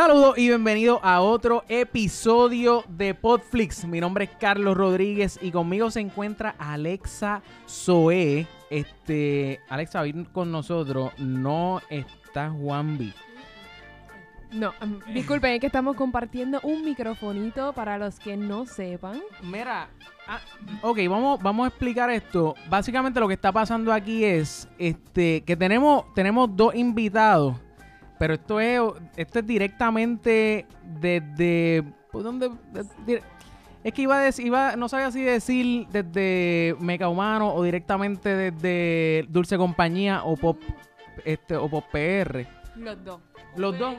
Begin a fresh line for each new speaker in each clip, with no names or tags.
Saludos y bienvenido a otro episodio de Podflix. Mi nombre es Carlos Rodríguez y conmigo se encuentra Alexa Zoe. Este, Alexa, hoy con nosotros no está Juanvi.
No, um, disculpen, es que estamos compartiendo un microfonito para los que no sepan.
Mira, ah, ok, vamos, vamos a explicar esto. Básicamente lo que está pasando aquí es este, que tenemos, tenemos dos invitados, pero esto es, esto es directamente desde... ¿por dónde? De- es que iba a decir, iba, no sabía si decir desde Meca Humano o directamente desde Dulce Compañía o Pop, este, o Pop PR.
Los dos.
Los dos.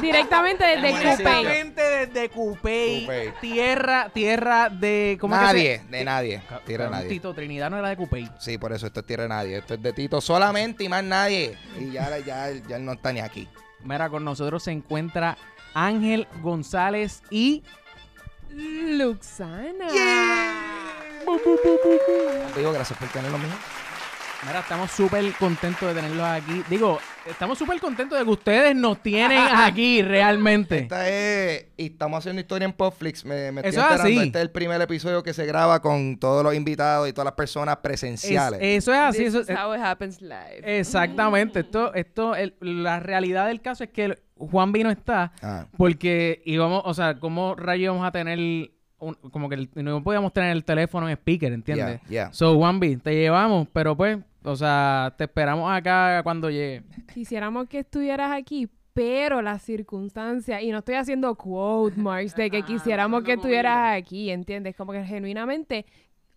Directamente desde Coupé.
Directamente desde Coupey,
Coupey.
tierra, tierra de ¿cómo es que
Nadie,
se-
de nadie. Tierra de nadie.
Tito Trinidad no era de Coupey.
Sí, por eso esto es tierra de nadie. Esto es de Tito solamente y más nadie. Y ya, ya, ya él no está ni aquí.
Mira, con nosotros se encuentra Ángel González y
Luxana.
Digo, gracias por tenerlo mío.
Mira, estamos súper contentos de tenerlos aquí. Digo, estamos súper contentos de que ustedes nos tienen aquí realmente.
Esta es. Y estamos haciendo historia en Popflix. Me, me estoy
Eso es
enterando.
así.
Este es el primer episodio que se graba con todos los invitados y todas las personas
Es-
presenciales.
eso es así. Eso,
This is how it happens live.
exactamente. Esto, esto, el- la realidad del caso es que el- Juan Vino está
Ah,
Porque íbamos, o sea, ¿cómo rayos vamos a tener un- como que el- no podíamos tener el teléfono en speaker, ¿entiendes?
Yeah, yeah.
So, Juanvi, te llevamos, pero pues, o sea, te esperamos acá cuando llegue.
Quisiéramos que estuvieras aquí, pero las circunstancias, y no estoy haciendo quote marks de que quisiéramos que estuvieras aquí, ¿entiendes? Como que genuinamente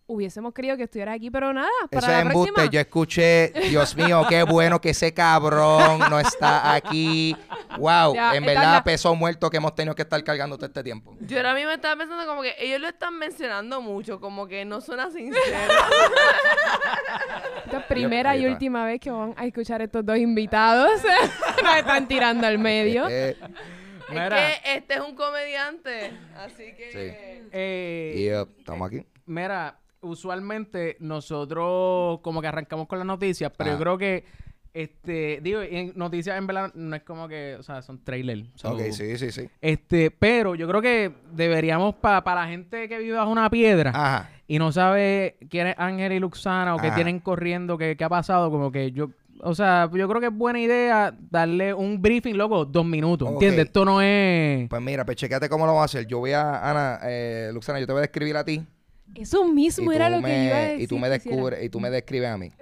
hubiésemos querido que estuvieras aquí, pero nada, para
Eso
la
es embuste.
próxima.
Yo escuché, Dios mío, qué bueno que ese cabrón no está aquí. Wow,
Ya,
en verdad,
la-
peso muerto que hemos tenido que estar cargando todo este tiempo.
Yo ahora mismo estaba pensando como que ellos lo están mencionando mucho, como que no suena sincero.
Esta es primera y última vez que van a escuchar estos dos invitados. Nos están tirando al medio.
Eh,
Mira.
es que este es un comediante, así que...
Sí.
Eh,
yep, estamos aquí.
Mira, usualmente nosotros como que arrancamos con las noticias, pero yo
Ah.
creo que, este, digo, en noticias en verdad no es como que, o sea, son trailers. So,
Ok, sí, sí, sí.
Este, pero yo creo que deberíamos, para la gente que vive bajo una piedra,
Ajá.
y no sabe quién es Ángel y Luxana o qué tienen corriendo, qué, qué ha pasado, como que yo, o sea, yo creo que es buena idea darle un briefing, loco, dos minutos. ¿entiendes? Esto no es...
Pues mira, pues checate cómo lo vamos a hacer. Yo voy a, Ana, eh, Luxana, yo te voy a describir a ti.
Eso mismo era lo que iba a decir.
y tú me descubres, y tú me describes a mí.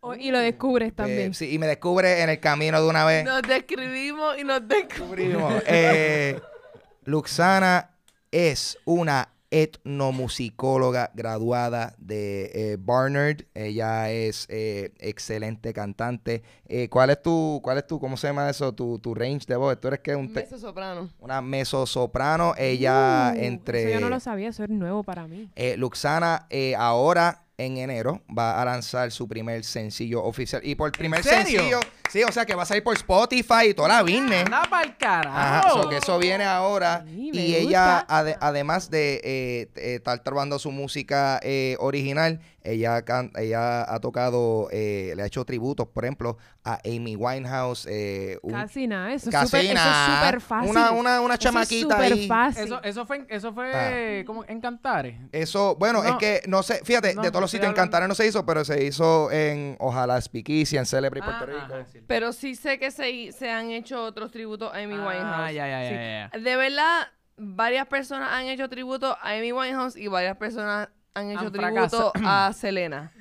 O- y lo descubres también.
Eh, sí, y me descubres en el camino de una vez.
Nos describimos y nos descubrimos.
Descubrimos. Eh, Luxana es una etnomusicóloga graduada de eh, Barnard. Ella es eh, excelente cantante. Eh, ¿Cuál es tu, cuál es tu, cómo se llama eso? Tu, tu range de voz. ¿Tú eres que un te-
Beso soprano.
una mezzosoprano? Ella
Uh,
entre...
Eso yo no lo sabía, eso es nuevo para mí.
Eh, Luxana eh, ahora en enero va a lanzar su primer sencillo oficial. Y por primer
serio?
sencillo, sí, o sea que va a salir por Spotify y toda la business.
¡Anda pa'l carajo!
Ajá, so que eso viene ahora.
Sí,
y ella, ade- además de eh, eh, estar trabajando su música eh, original, ella, can- ella ha tocado, eh, le ha hecho tributos, por ejemplo, a Amy Winehouse. eh, un-
Casi nada, eso es
casi
súper eso es súper fácil.
Una, una, una
Eso es
chamaquita
súper
ahí.
fácil.
Eso, eso fue, eso fue como en Cantares.
Eso, bueno,
No.
es que no sé, fíjate,
No,
de todos los sitios en Cantares no se hizo, pero se hizo en Ojalá Speakeasy, en Celebrity, Puerto
Ah,
Rico.
Ajá, sí.
Pero sí sé que se, se han hecho otros tributos a Amy
Ah,
Winehouse.
ya, ya, ya,
Sí.
ya, ya.
De verdad, varias personas han hecho tributo a Amy Winehouse y varias personas han hecho
Han
tributo a Selena.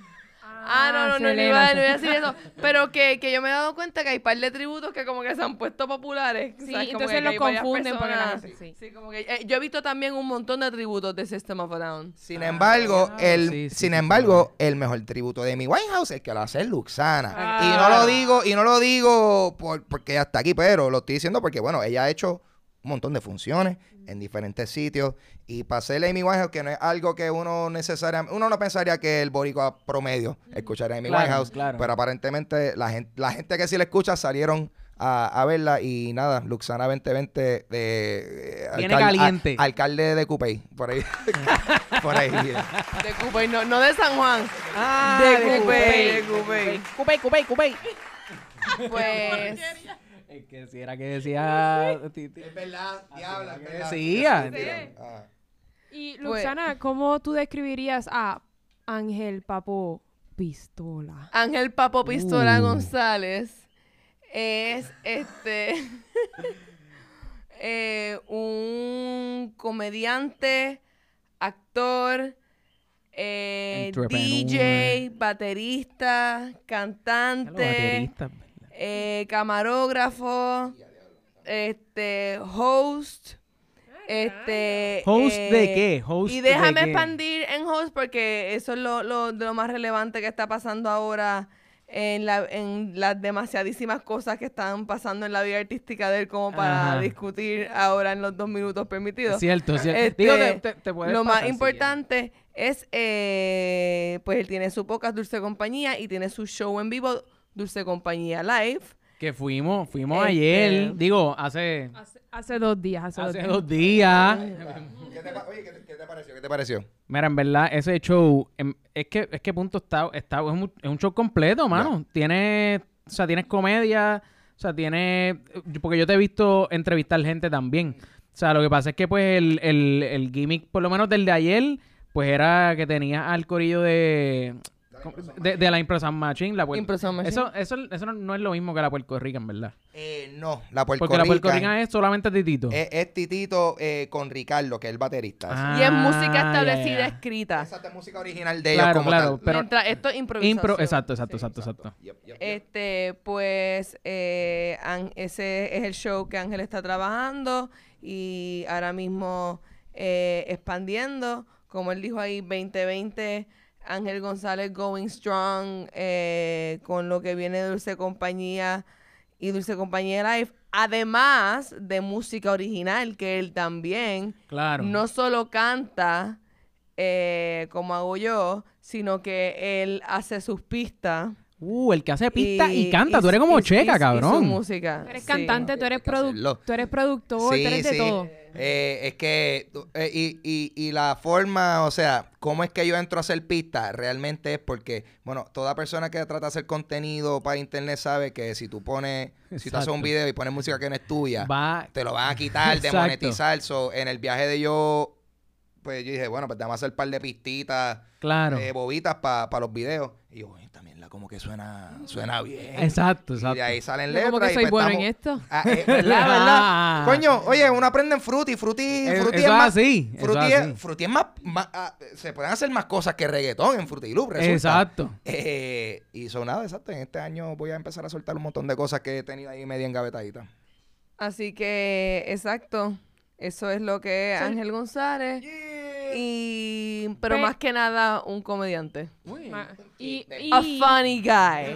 Ah, no, no, no, no
Selena,
iba, no iba a decir eso. Pero que, que yo me he dado cuenta que hay par de tributos que como que se han puesto populares.
Sí,
¿sabes? Como
entonces
que
los confunden porque la gente- sí.
Sí, como que... eh, yo he visto también un montón de tributos de System of a Down.
Sin embargo,
Ah,
el,
sí, sí,
sin
sí,
embargo, el mejor tributo de Amy Winehouse es que lo hace Luxana.
Ah.
Y no lo digo, y no lo digo por, porque está aquí, pero lo estoy diciendo porque, bueno, ella ha hecho un montón de funciones en diferentes sitios. Y para ser Amy Winehouse, que no es algo que uno necesariamente, uno no pensaría que el boricua promedio escuchar a Amy
Claro,
Winehouse,
claro.
pero aparentemente la gente, la gente que sí la escucha salieron a, a verla y nada, Luxana 2020 de eh,
Viene caliente.
a- alcalde de Cupey, por ahí. por ahí.
De Cupey, no, no de San Juan.
Ah,
de
de
Cupey,
Cupey.
de Cupey.
Cupey, Cupey, Cupey.
Pues
Es que si era que decía...
Es verdad, diabla,
que
es verdad.
decía.
Ah.
Y
Pues-
Luxana, ¿cómo tú describirías a Ángel Papo Pistola?
Ángel Papo Pistola
Uh.
González es este eh, un comediante, actor, eh. DJ, baterista, cantante,
baterista.
Eh, camarógrafo, este, host, este...
¿Host de
eh,
qué? ¿Host
y
de
déjame
qué?
expandir en host porque eso es lo, lo- de lo más relevante que está pasando ahora en, la, en las demasiadísimas cosas que están pasando en la vida artística de él como para
Ajá.
discutir ahora en los dos minutos permitidos.
Cierto, cierto.
Este,
Digo, te, te-
lo más
si
importante es, eh, pues él tiene su podcast Dulce Compañía y tiene su show en vivo Dulce Compañía Live.
Que fuimos, fuimos
Este-
ayer, digo, hace,
Hace, hace dos días, hace,
hace
dos
dos días.
¿Qué te, oye, ¿qué te, qué te pareció? ¿Qué te pareció?
Mira, en verdad, ese show, em, es que, es que punto está, está es, un, es un show completo, mano. Tiene, o sea, tienes comedia, o sea, tiene, porque yo te he visto entrevistar gente también. O sea, lo que pasa es que pues el, el, el gimmick, por lo menos del de ayer, pues era que tenías al corillo de, de, de la Impresa Machine, la
Sound Machine.
Eso, eso, eso no, es lo mismo que la Puerto Rican, ¿verdad?
Eh, no, la Puerto
Porque la Puerto
Rican
es solamente Titito.
es, es Titito eh, con Ricardo, que es el baterista.
Ah,
y es música establecida, escrita.
Esa es música original de ellos
Claro,
como
claro,
tal.
pero-
Mientras esto es improvisación.
Impro, exacto, exacto, exacto, exacto.
Yep, yep, yep.
Este, pues, eh, An- ese es el show que Ángel está trabajando y ahora mismo eh, expandiendo. Como él dijo ahí, 2020, Ángel González going strong eh, con lo que viene de Dulce Compañía y Dulce Compañía Live. Además de música original, que él también
Claro.
no solo canta eh, como hago yo, sino que él hace sus pistas.
Uh, el que hace pista y, canta. Tú eres como
y-
checa,
y- y su
cabrón.
música.
Tú eres
sí.
cantante, tú eres, tú eres productor,
Sí,
tú eres de
sí.
todo.
Eh, es que, eh, y, y, y la forma, o sea, cómo es que yo entro a hacer pista, realmente es porque, bueno, toda persona que trata de hacer contenido para internet sabe que si tú pones, si tú haces un video y pones música que no es tuya,
Va.
te lo van a quitar,
Exacto.
demonetizar. So, en el viaje de yo, pues yo dije, bueno, pues te vamos a hacer un par de pistitas,
Claro.
eh, bobitas para los videos. Y yo, "Oye, también la como que suena, suena bien.
Exacto,
Y
exacto.
de ahí salen letras.
como que
y
soy
pues
bueno
estamos-
en esto.
Ah, eh, ¿verdad, verdad? Coño, oye, uno aprende en Fruity. Fruity,
Eh,
Fruity es
es
más.
así, eso
Fruity
es
es,
así.
Fruity es más. más, ah, se pueden hacer más cosas que reggaetón en Fruity Loop, resulta.
Exacto.
Eh, y son nada, exacto. En este año voy a empezar a soltar un montón de cosas que he tenido ahí media engavetaditas.
Así que, exacto. Eso es lo que Ángel González. Y, pero
Pe-
más que nada, un comediante.
Ma- Y,
A funny guy.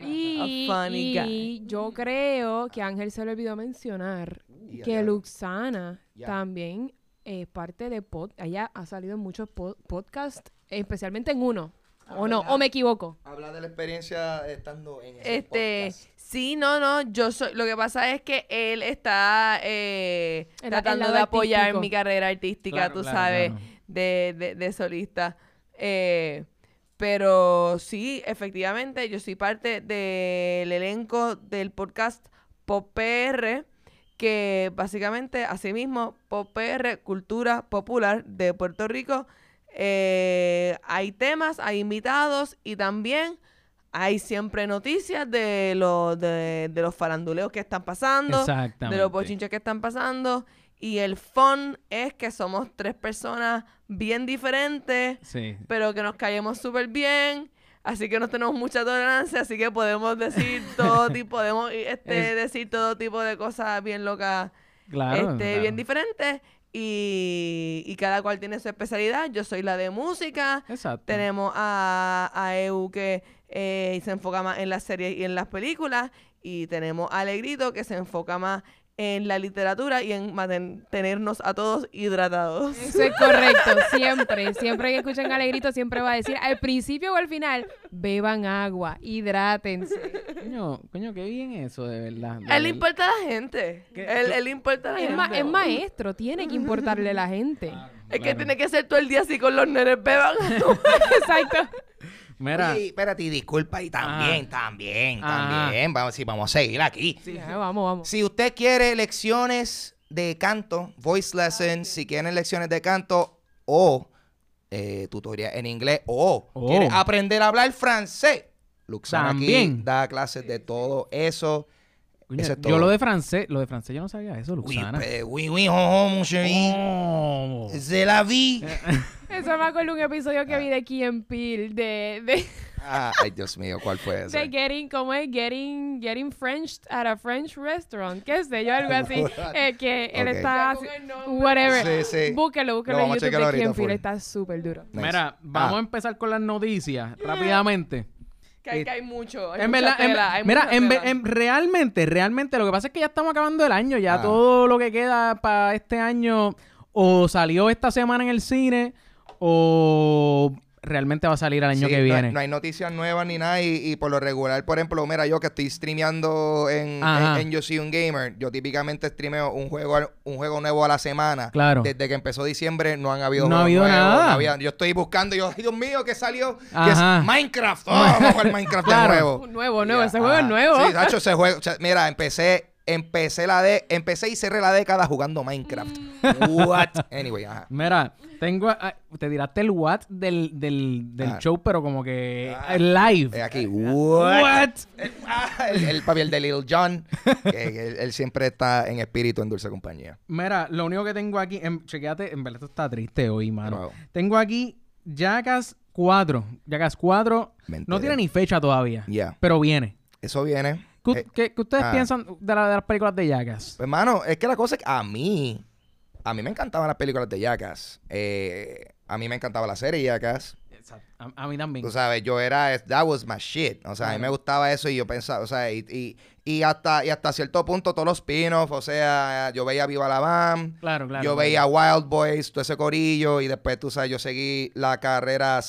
y-
A funny
y yo creo que Ángel se le olvidó mencionar
Y
que Luxana
Ya.
también es parte de pod. Ella ha salido en muchos pod- podcasts, especialmente en uno. ¿O no? ¿O me equivoco?
Habla de la experiencia estando en ese
Este,
podcast.
Sí, no, no, yo soy, lo que pasa es que él está eh,
El-
tratando de apoyar
artístico.
mi carrera artística,
Claro,
tú
claro,
sabes,
claro.
De, de, de solista. Eh, pero sí, efectivamente, yo soy parte del elenco del podcast Pop PR, que básicamente, asimismo, Pop PR, cultura popular de Puerto Rico. Eh, hay temas, hay invitados y también hay siempre noticias de, los de, de los faranduleos que están pasando,
Exactamente.
de los bochinches que están pasando. Y el fun es que somos tres personas bien diferentes,
Sí.
pero que nos caemos súper bien. Así que no tenemos mucha tolerancia, así que podemos decir todo tipo, podemos este,
Es-
decir todo tipo de cosas bien locas,
Claro.
este,
claro.
bien diferentes. Y, y cada cual tiene su especialidad. Yo soy la de música.
Exacto.
Tenemos a, a EU que eh, se enfoca más en las series y en las películas. Y tenemos a Alegrito que se enfoca más en la literatura y en mantenernos a todos hidratados.
Eso es correcto, siempre. Siempre que escuchan Alegrito, siempre va a decir al principio o al final, beban agua, hidrátense.
Coño, coño, qué bien eso, de verdad.
él le importa a la gente. Él, él le importa a la
Es,
gente.
ma- es maestro, tiene que importarle a la gente.
Es que tiene que ser todo el día así con los nenes beban.
Exacto.
Mira,
Oye, espérate, y disculpa, y también, también, también. Vamos, sí, vamos a seguir aquí.
Ya, vamos, vamos.
Si usted quiere lecciones de canto, voice lessons, si quieren lecciones de canto o eh, tutoría en inglés o
Oh.
quiere aprender a hablar francés, Luxana aquí
También.
da clases de todo eso.
Coño,
es
yo lo de francés, lo de francés yo no sabía eso,
Oui,
Luxana.
oui, oui, oh, oh, mon chéri.
Oh.
C'est la vie.
Eso me acuerdo un episodio que vi de and Peele, de, de,
Ah, ay, Dios mío, ¿cuál fue ese?
de getting, ¿cómo es? Getting, getting French at a French restaurant. ¿Qué sé yo? Algo así. Eh, que él está...
Nombre.
Whatever.
Sí, sí.
Búsquelo, búsquelo
Lo
en YouTube de Peele.
full.
Está súper duro.
Nice.
Mira, vamos
Ah.
a empezar con las noticias rápidamente.
Que hay, que hay mucho. Hay
En
mucha
verdad, en-
tela, hay
mira,
mucha
en,
tela.
ve- en- realmente, realmente, lo que pasa es que ya estamos acabando el año, ya
Ah.
todo lo que queda para este año o salió esta semana en el cine o realmente va a salir el año
Sí,
que viene.
No hay, noticias nuevas ni nada. Y, y por lo regular, por ejemplo, mira, yo que estoy streameando en, en, en Yo Soy un Gamer, yo típicamente streameo un juego, al- un juego nuevo a la semana.
Claro.
Desde que empezó diciembre no han habido
No ha habido
nuevos,
nada.
no había- yo estoy buscando, yo, Dios mío, que salió? Que
Ajá.
es Minecraft. Oh, vamos a jugar Minecraft
Claro.
de nuevo.
Un nuevo, nuevo.
Ya,
Ese juego es nuevo.
Sí, Nacho, ese juego. o sea, mira, empecé, empecé la de, empecé y cerré la década jugando Minecraft. What? Anyway, ajá.
Mira, tengo. ah, te tiraste el what del, del, del
Ah.
show, pero como que
Ah.
live.
Eh, aquí, what?
What?
El, ah, el, el papi, el de Little John, que, él, él siempre está en espíritu en dulce compañía.
Mira, lo único que tengo aquí, en, chequéate, en verdad esto está triste hoy, mano. Tengo aquí Jackass 4. Jackass 4
Me
no tiene ni fecha todavía,
Ya,
pero viene.
eso viene.
¿Qué,
Eh,
qué- qué ustedes
ah.
piensan de, la- de las películas de Jackass?
Pues, hermano, es que la cosa es que a mí, a mí me encantaban las películas de Jackass. Eh, a mí me encantaba la serie Jackass.
A, a mí también.
Tú sabes, yo era, that was my shit. O sea, a mí me gustaba eso y yo pensaba, o sea, y, y, y hasta, y hasta cierto punto todos los spin-offs, o sea, yo veía Viva la Bam,
claro, claro.
yo veía Wild Boys, todo ese corillo, y después, tú sabes, yo seguí la carrera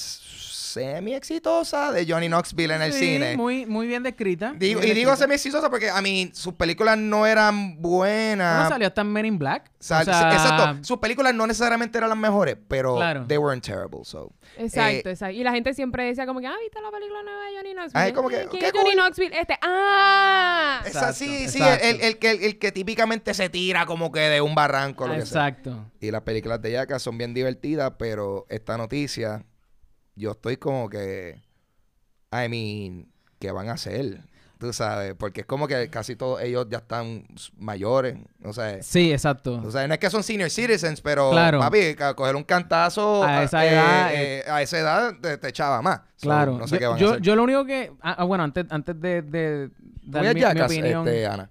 semi exitosa de Johnny Knoxville en el
Sí,
cine.
Muy, muy bien descrita.
Digo- y digo semi exitosa porque, a mí, sus películas no eran buenas.
Bueno, salió hasta en Men in Black.
Sal-
o sea,
Exacto, sus películas no necesariamente eran las mejores, pero
Claro.
they weren't terrible, so.
Exacto,
Eh,
exacto. Y la gente siempre decía como que, ah, ¿viste la película nueva de Johnny Knoxville?
Ay, como que,
¿Quién
qué
es Johnny
cool.
Knoxville? Este, ¡ah!
Es
Exacto,
así, sí,
exacto.
el, el que, el que típicamente se tira como que de un barranco, lo que sea.
Exacto.
Y las películas de Yaka son bien divertidas, pero esta noticia, yo estoy como que, I mean, ¿qué van a hacer? Tú sabes, porque es como que casi todos ellos ya están mayores, o sea,
Sí, exacto.
o sea, no es que son senior citizens, pero
Claro.
papi, coger un cantazo
A esa
eh,
edad,
eh, a esa edad te, te echaba más. So,
Claro.
no sé
yo,
qué van
yo,
a hacer.
yo lo único que... Ah, ah, bueno, antes, antes de, de dar
Voy a
mi, mi
Jackass,
opinión...
este, Ana.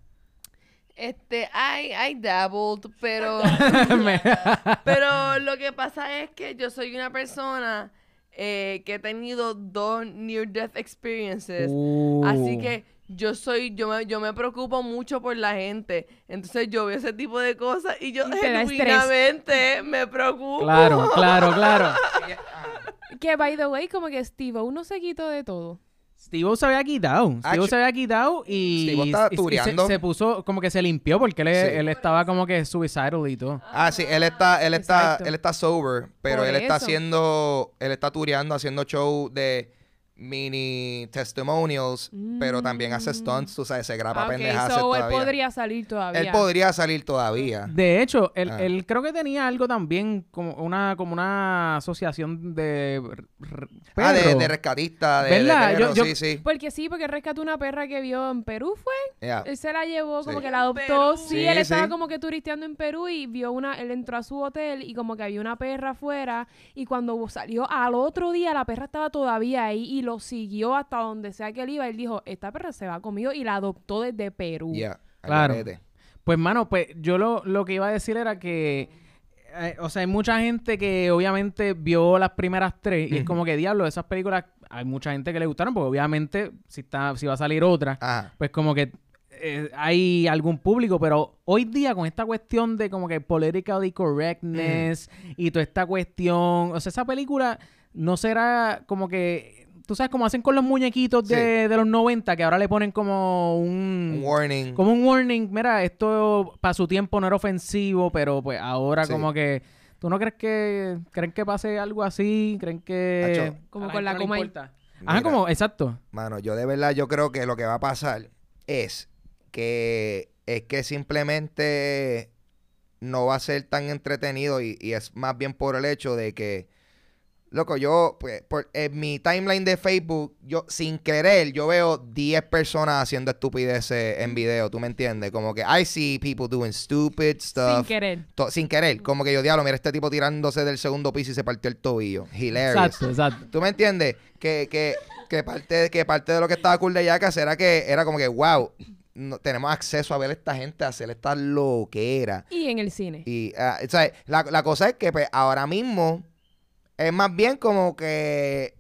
Este, I, I dabbled, pero... Pero lo que pasa es que yo soy una persona eh, que he tenido dos near-death experiences.
Uh.
Así que yo soy, yo me, yo me preocupo mucho por la gente. Entonces yo veo ese tipo de cosas y yo
Y
genuinamente me preocupo.
Claro, claro, claro.
Que, by the way, como que Steve no se quitó de todo.
Steve se había quitado. Steve se había quitado y,
Steve estaba
y- y se, se puso como que se limpió porque él,
Sí.
él estaba como que suicidal y todo.
Ah, sí, él está, él está,
Exacto.
él está sober, pero
Por
él está
eso.
haciendo, él está tureando, haciendo show de mini testimonials, pero también hace stunts, tú sabes, se grapa
Ah, ok,
pendejas
so él podría salir todavía.
Él podría salir todavía.
De hecho, él,
Ah.
él creo que tenía algo también como una como una asociación de r-
Ah, de,
perros.
de rescatista, de, de
¿Verdad?
perro,
Yo- yo-
sí, sí.
Porque sí, porque rescató una perra que vio en Perú, ¿fue?
Yeah.
Él se la llevó, como
Sí.
que la adoptó. Sí,
Sí,
él estaba
sí.
como que turisteando en Perú y vio una, él entró a su hotel y como que había una perra afuera y cuando salió al otro día la perra estaba todavía ahí y lo siguió hasta donde sea que él iba. Él dijo, esta perra se va conmigo y la adoptó desde Perú.
Yeah,
Claro.
garete.
Pues, mano, pues yo lo, lo que iba a decir era que, eh, o sea, hay mucha gente que obviamente vio las primeras tres y es como que, diablo, esas películas, hay mucha gente que le gustaron porque obviamente si, está, si va a salir otra,
Ajá.
pues como que eh, hay algún público, pero hoy día con esta cuestión de como que politically correctness y toda esta cuestión, o sea, esa película no será como que, tú sabes, como hacen con los muñequitos de, de los 90, que ahora le ponen como un...
Un warning.
Como un warning, mira, esto para su tiempo no era ofensivo, pero pues ahora
Sí.
como que... ¿Tú no crees que... ¿Creen que pase algo así? ¿Creen que...
Acho.
Como
la
con la
no
coma?
Ajá, como, exacto.
Mano, yo de verdad yo creo que lo que va a pasar es que es que simplemente no va a ser tan entretenido y, y es más bien por el hecho de que, loco, yo, pues, por, en mi timeline de Facebook, yo sin querer, yo veo 10 personas haciendo estupideces en video, ¿tú me entiendes? Como que I see people doing stupid
Sin
stuff.
querer.
to- sin querer, como que yo, diablo, mira este tipo tirándose del segundo piso y se partió el tobillo. Hilarious.
Exacto, exacto.
¿Tú me entiendes? Que, que, que, parte, que parte de lo que estaba cool de Jackass era que era como que, wow, no- tenemos acceso a ver a esta gente hacer esta loquera.
Y en el cine.
Y, ah, o sea, la, la cosa es que pues, ahora mismo es más bien como que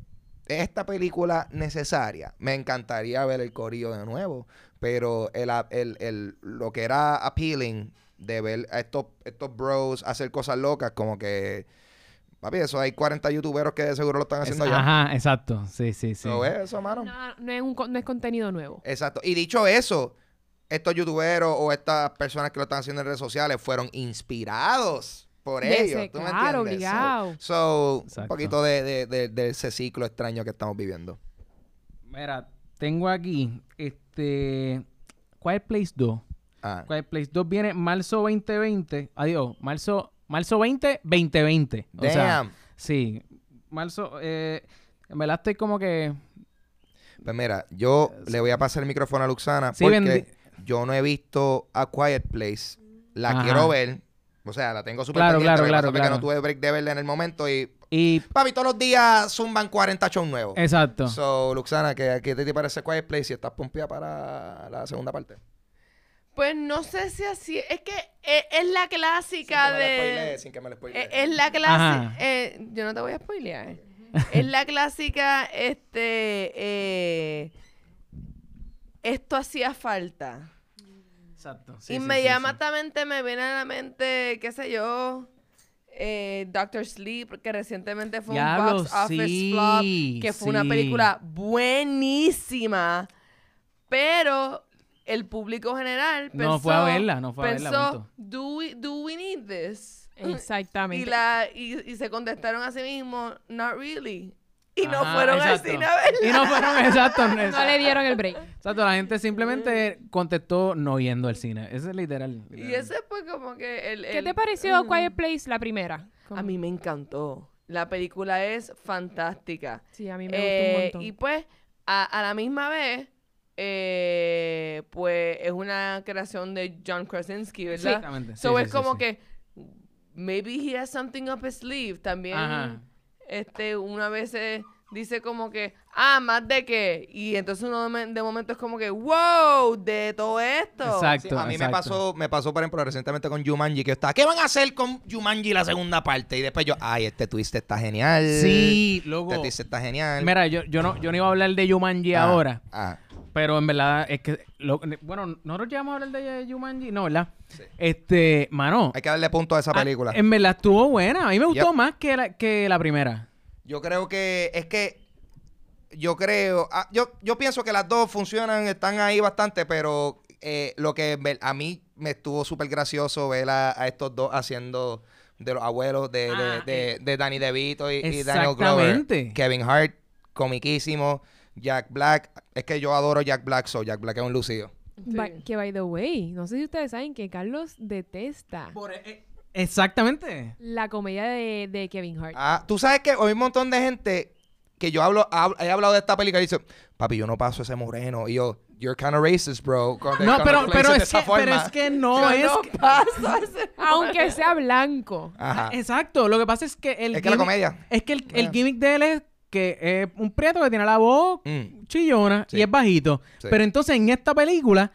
esta película necesaria. Me encantaría ver el corillo de nuevo, pero el, el, el- lo que era appealing de ver a estos, estos bros hacer cosas locas, como que, papi, eso hay 40 youtuberos que de seguro lo están haciendo
Es-
ya.
Ajá, exacto. Sí, sí, sí.
¿Lo ves eso, mano?
No, no es, un, no es contenido nuevo.
Exacto. Y dicho eso, estos youtuberos o estas personas que lo están haciendo en redes sociales fueron inspirados por
De
ellos.
ese-
¿Tú me
claro,
entiendes? So-
obligado.
So, un
Exacto.
poquito de, de- de- de ese ciclo extraño que estamos viviendo.
Mira, tengo aquí, este, Quiet Place 2.
Ah,
Quiet Place 2 viene marzo 2020. Adiós, marzo, marzo 20, 2020. O sea,
damn.
sí, marzo, eh, en verdad estoy como que...
Pues mira, yo le voy a pasar el micrófono a Luxana
Sí,
porque yo no he visto A Quiet Place. La
Ajá.
quiero ver. O sea, la tengo súper
Claro, claro, claro, claro.
que no tuve break de verla en el momento y...
Y,
Papi, todos los días zumban 40 shows nuevos.
exacto.
So, Luxana, ¿qué, qué te parece Quiet Place y estás pompeada para la segunda parte?
Pues no sé si así. Es que es, es la clásica de.
sin que me lo
Es,
spoilee.
es la clásica. eh, yo no te voy a spoilear. es la clásica, este. eh, esto hacía falta.
Exacto. sí, sí, sí, sí.
Inmediatamente me viene a la mente, qué sé yo. Eh, Doctor Sleep, que recientemente fue
Diablo,
un box office flop, que fue una película buenísima, pero el público general pensó,
No fue a verla, no fue a verla,
pensó,
punto.
do we, do we need this?
Exactamente.
Y, la, y, y se contestaron a sí mismos, not really. Y no
Ajá,
fueron al
exacto.
cine a verla.
Y no fueron, exacto.
No le dieron el break.
Exacto, la gente simplemente contestó no yendo al cine. Ese es literal.
Y
literal.
ese fue como que el...
¿Qué
el-
te pareció Quiet Place la primera?
A mí me encantó. La película es fantástica.
Sí, a mí me
Eh,
gustó un montón.
y pues, a, a la misma vez, eh, pues es una creación de John Krasinski, ¿verdad?
Exactamente. Sí,
So
sí,
es
sí,
como
sí.
que maybe he has something up his sleeve. También
Ajá.
Este una vez eh, dice como que, ah, más de qué. Y entonces uno de, me- de momento es como que, wow, de todo esto.
Exacto.
Sí, a mí me pasó, me pasó, por ejemplo, recientemente con Jumanji, que yo estaba, ¿qué van a hacer con Jumanji la segunda parte? Y después yo, ay, este twist está genial.
Sí, loco.
Este twist está genial.
Mira, yo, yo, no, yo no iba a hablar de Jumanji
Ah,
ahora,
Ah,
pero en verdad es que... lo- bueno, ¿nosotros llegamos a hablar de Jumanji? No, ¿verdad? Este, mano...
hay que darle punto a esa película.
en verdad estuvo buena. A mí me gustó
Yep.
más que la, que la primera.
Yo creo que es que yo creo, ah, yo, yo pienso que las dos funcionan, están ahí bastante, pero eh, lo que a mí me estuvo súper gracioso ver a, a estos dos haciendo de los abuelos de, de,
Ah,
de- de Danny DeVito y, y Daniel Glover. Kevin Hart, comiquísimo. Jack Black, es que yo adoro Jack Black, so Jack Black es un lucido.
By- que by the way, no sé si ustedes saben que Carlos detesta
eh, exactamente.
la comedia de, de Kevin Hart.
Ah, tú sabes que hay un montón de gente que yo hablo, hab- he hablado de esta película y dice, papi, yo no paso ese moreno. Y yo, you're kind of racist, bro.
No, pero, pero, es que,
esa
pero
forma.
es que no
Yo
es...
no
que-
paso a ese
Aunque sea blanco.
Ajá.
Exacto, lo que pasa es que el
Es que la comedia.
Es que el, el
Ah.
gimmick de él es que es un prieto que tiene la voz
Mm.
chillona
Sí.
y es bajito.
Sí.
Pero entonces en esta película,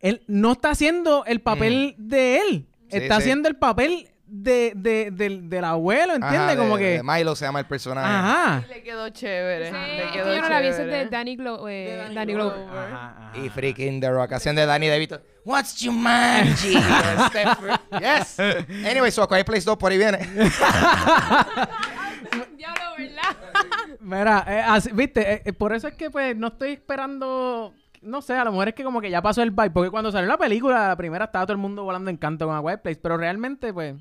él no está haciendo el papel de él.
Mm. Sí,
está
sí.
haciendo el papel de, de- del, del abuelo, ¿entiendes?
Ajá, de-
Como que...
de Milo se llama el personaje.
Ajá.
Le quedó chévere.
Sí,
le quedó
yo no la vi, es de Danny, Glo eh,
De Danny
Danny
Glover.
Glover.
Ajá, ajá.
Y freaking The Rock haciendo de Danny DeVito. What's Jumanji? Steph- yes. Anyway, so Quiet Place 2 por ahí viene.
Diablo, ¿verdad?
Mira, eh, así- viste, Eh, eh, por eso es que pues no estoy esperando, no sé, a lo mejor es que como que ya pasó el vibe, porque cuando salió la película, la primera estaba todo el mundo volando en canto con A Quiet Place, pero realmente pues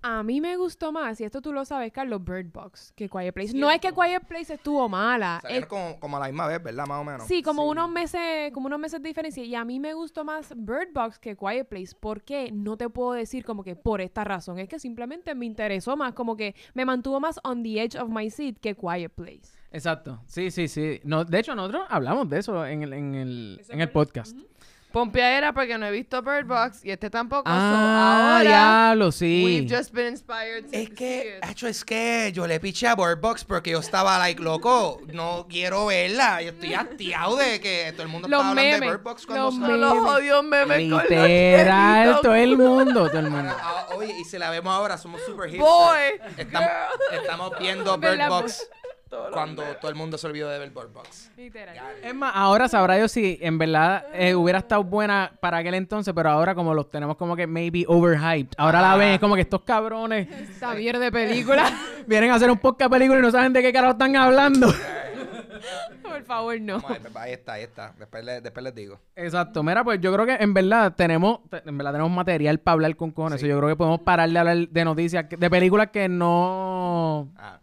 A mí me gustó más, y esto tú lo sabes, Carlos, Bird Box, que Quiet Place. No es que Quiet Place estuvo mala.
Salieron
es-
como, como a la misma vez, ¿verdad? Más o menos.
Sí, como unos meses, como unos meses de diferencia. Y a mí me gustó más Bird Box que Quiet Place. ¿Por qué? No te puedo decir como que por esta razón. Es que simplemente me interesó más, como que me mantuvo más on the edge of my seat que Quiet Place.
Exacto. Sí, sí, sí. No, de hecho, nosotros hablamos de eso en el, en el, en el podcast.
Pompea era porque no he visto Bird Box y este tampoco. so
Ah,
ahora
diablo, sí.
we've just been inspired to
Es
see
que, hecho, es que yo le piché a Bird Box porque yo estaba like, loco, no quiero verla. Yo estoy hastiado de que todo el mundo
Los
estaba hablando de
memes,
Bird Box cuando
los.
No los odio memes con los
Literal,
perritos.
todo el mundo, todo el mundo.
Ah, Oye, y si la vemos ahora, somos super hipsters.
Boy,
Estamos, estamos viendo Bird. Box cuando todo el mundo se olvidó de ver Bird Box.
Literal.
Es más, ahora sabrá yo si en verdad eh, hubiera estado buena para aquel entonces, pero ahora como los tenemos como que maybe overhyped. Ahora la ven, es como que estos cabrones
Esta mierda de película.
vienen a hacer un podcast película y no saben de qué carajo están hablando.
por favor, no.
Vamos ahí está, ahí está. Después, le- después les digo.
Exacto, mira, pues yo creo que en verdad tenemos, en verdad tenemos material para hablar con cojones.
Sí.
Yo creo que podemos parar de hablar de noticias, de películas que no,
Ah.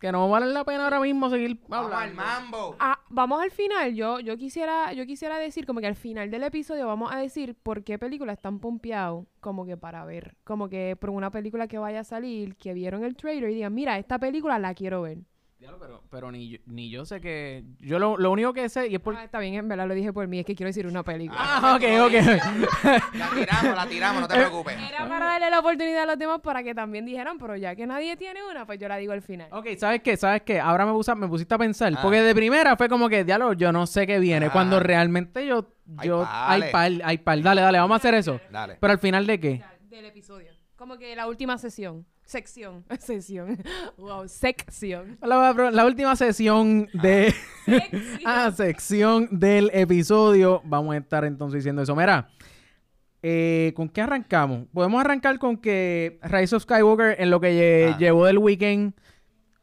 Que no valen la pena ahora mismo seguir
Vamos al
hablando.
mambo.
Ah, vamos al final. Yo, yo quisiera, yo quisiera decir como que al final del episodio vamos a decir por qué película están pompeados como que para ver. Como que por una película que vaya a salir, que vieron el trailer y digan, mira, esta película la quiero ver.
Diablo, Pero, pero ni, yo, ni yo sé que... Yo lo, lo único que sé, y es por...
Ah, está bien, en verdad lo dije por mí, es que quiero decir una película.
Ah, ok, ok.
La tiramos, la tiramos,
Eh,
no te preocupes.
Era para darle la oportunidad a los demás para que también dijeran, pero ya que nadie tiene una, pues yo la digo al final.
Ok, ¿sabes qué? ¿Sabes qué? Ahora me, puse, me pusiste a pensar.
Ah.
Porque de primera fue como que, diablo, yo no sé qué viene.
Ah.
Cuando realmente yo...
Hay
yo hay par, hay par. Dale, dale, vamos a hacer eso.
Dale.
Pero al final de qué?
Del episodio. Como que la última sesión. Sección. Sesión. Wow, sección.
La, la última sesión de...
Sección.
ah, sección del episodio. Vamos a estar entonces diciendo eso. Mira, eh, ¿con qué arrancamos? Podemos arrancar con que Rise of Skywalker en lo que lle-
Ah.
llevó del weekend.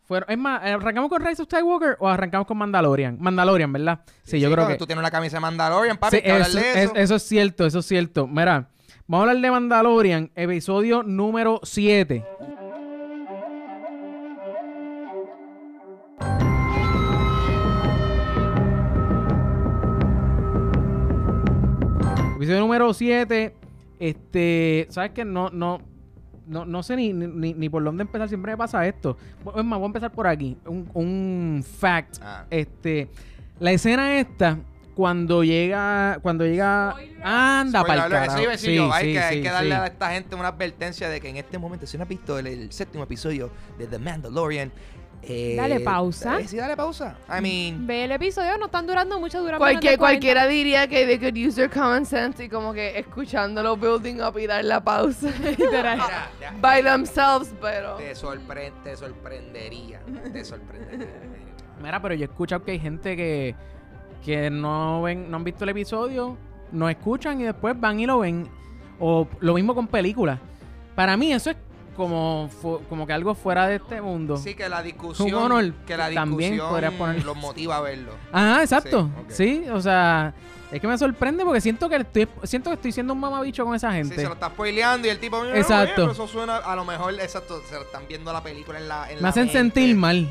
Fueron, es más, ¿arrancamos con Rise of Skywalker o arrancamos con Mandalorian? Mandalorian, ¿verdad? Sí, yo creo
cuando
que...
Tú tienes una camisa de Mandalorian, papi,
Sí, eso,
de
es-
eso.
eso es cierto, eso es cierto. Mira, vamos a hablar de Mandalorian, episodio número 7. Episodio número 7. Este, ¿sabes qué? No, no, no, no sé ni, ni, ni por dónde empezar. Siempre me pasa esto. Es más, voy a empezar por aquí. Un, un fact.
Ah.
Este, la escena esta, cuando llega, cuando llega,
Spoiler.
anda para el
alert,
carajo.
eso iba a decir yo, hay,
sí,
que, hay que darle
sí.
a esta gente una advertencia de que en este momento, si no has visto el, el séptimo episodio de The Mandalorian, eh,
Dale pausa.
eh, sí, dale pausa. I mean,
Ve el episodio, no están durando mucho, duran menos
Cualquier,
de 40.
cualquiera diría que they could use their common sense y como que escuchándolo building up y dar la pausa
Literal.
mira, ya,
by themselves, pero
te, sorpre- te sorprendería. Te sorprendería.
Mira, pero yo he escuchado que hay gente que, que no ven, no han visto el episodio, no escuchan y después van y lo ven. O lo mismo con películas. Para mí eso es como, como que algo fuera de este mundo.
Sí, que la discusión,
honor,
que la
también
discusión
poner-
los motiva a verlo.
Ajá, exacto.
Sí,
Sí, o sea, es que me sorprende porque siento que estoy, siento que estoy siendo un mamabicho con esa
Sí,
gente.
se lo está spoileando y el tipo, "Mira,
Exacto.
oye, pero eso suena, a lo mejor, exacto, se lo están viendo la película en la en
me
la
hacen
mente.
sentir mal.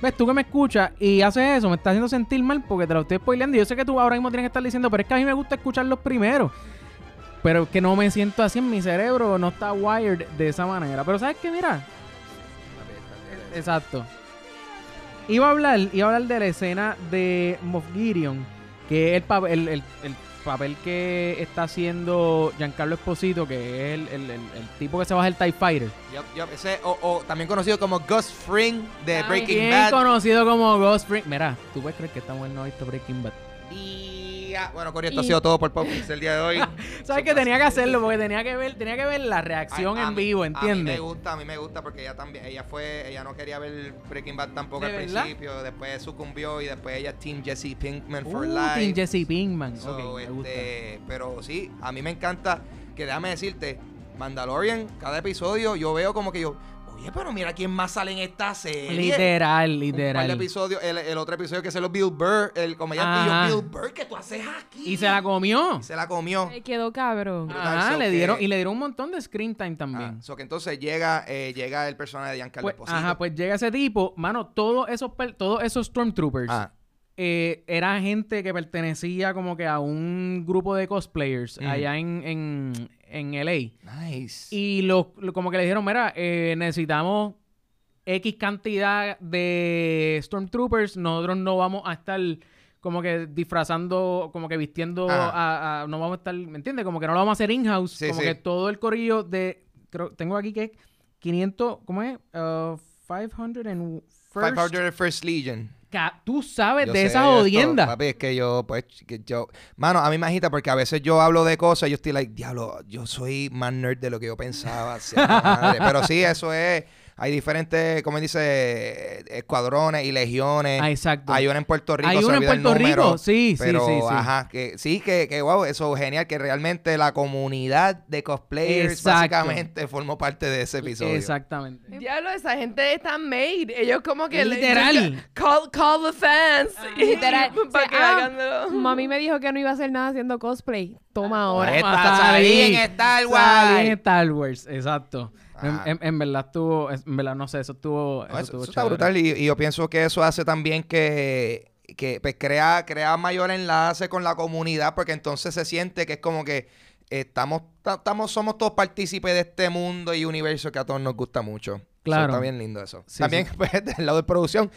Ves, tú que me escuchas y haces eso, me estás haciendo sentir mal porque te lo estoy spoileando. Y yo sé que tú ahora mismo tienes que estar diciendo, pero es que a mí me gusta escucharlos primero. Pero que no me siento así en mi cerebro, no está wired de esa manera. Pero ¿sabes qué? Mira, exacto. Iba a hablar, iba a hablar de la escena de Moff Gideon, que es el, pa- el, el- el papel que está haciendo Giancarlo Esposito, que es el, el- el- el tipo que se baja el TIE Fighter.
Yup, yup, ese, o, o también conocido como Gus Fring de Breaking Bad.
conocido como Ghost Freak. Mira, tú puedes creer que esta mujer no ha visto Breaking Bad.
Bueno, Cory, esto ha sido todo por Popkins el día de hoy.
¿Sabes que tenía que hacerlo? Porque tenía que ver, tenía que ver la reacción
A- a
en
mí-
vivo,
A mí me
¿entiendes?
gusta, a mí me gusta porque ella también, ella fue, ella no quería ver Breaking Bad tampoco
¿De
al
verdad?
principio, después sucumbió y después ella es Team Jesse Pinkman for
Uh,
Life.
Team Jesse Pinkman.
So, este, pero sí, a mí me encanta que déjame decirte, Mandalorian, cada episodio yo veo como que yo, Oye, pero mira quién más sale en esta serie.
Literal,
Un par de
literal.
episodios, el, el otro episodio que se lo Bill Burr, el comediante y Bill Burr, ¿qué tú haces aquí?
Y se la comió.
Se la comió.
Me quedó cabrón.
So
le
que-
dieron, y le dieron un montón de screen time
Ah,
también.
so que entonces llega, eh, llega el personaje de Giancarlo
Pues,
Esposito.
ajá, pues llega ese tipo, mano, todos esos, todos esos Stormtroopers
Ah,
eh, era gente que pertenecía como que a un grupo de cosplayers allá en, en, en LA.
nice.
Y lo, lo- como que le dijeron, mira, eh, necesitamos X cantidad de Stormtroopers, nosotros no vamos a estar como que disfrazando, como que vistiendo
Ajá.
a, a- no vamos a estar, ¿me entiendes? Como que no lo vamos a hacer in-house,
Sí,
como
sí.
que todo el corillo de, creo, tengo aquí que 500, ¿cómo es? Uh, 500 and first.
500 First Legion.
Tú sabes
Yo
de
sé
esa
esto,
jodienda.
Papi, es que yo, pues, que yo... Mano, a mí me agita porque a veces yo hablo de cosas y yo estoy like, diablo, yo soy más nerd de lo que yo pensaba. sea la madre". Pero sí, eso es... Hay diferentes, como dice, escuadrones y legiones.
Ah, exacto.
Hay una en Puerto Rico,
Hay una en Puerto Rico,
número,
sí, sí,
pero,
sí, sí.
ajá, que sí, que, que wow, eso es genial, que realmente la comunidad de cosplayers
Exacto.
básicamente formó parte de ese episodio.
Exactamente.
Diablo, esa gente está made. Ellos como que... le-
Literal.
Call, call the fans.
Literal.
Para
Sí,
que
ah, Mami me dijo que no iba a hacer nada haciendo cosplay. Toma ahora.
Pues,
Toma,
Está- salí en Star Wars.
Salí en Star Wars, exacto. En,
Ah.
en- en verdad estuvo, es- en verdad no sé, eso estuvo,
No,
eso
eso,
estuvo
eso está brutal y, y yo pienso que eso hace también que, que pues, crea, crea mayor enlace con la comunidad porque entonces se siente que es como que estamos, ta- estamos somos todos partícipes de este mundo y universo que a todos nos gusta mucho.
Claro.
está bien lindo eso.
Sí,
también
sí.
pues, del lado de producción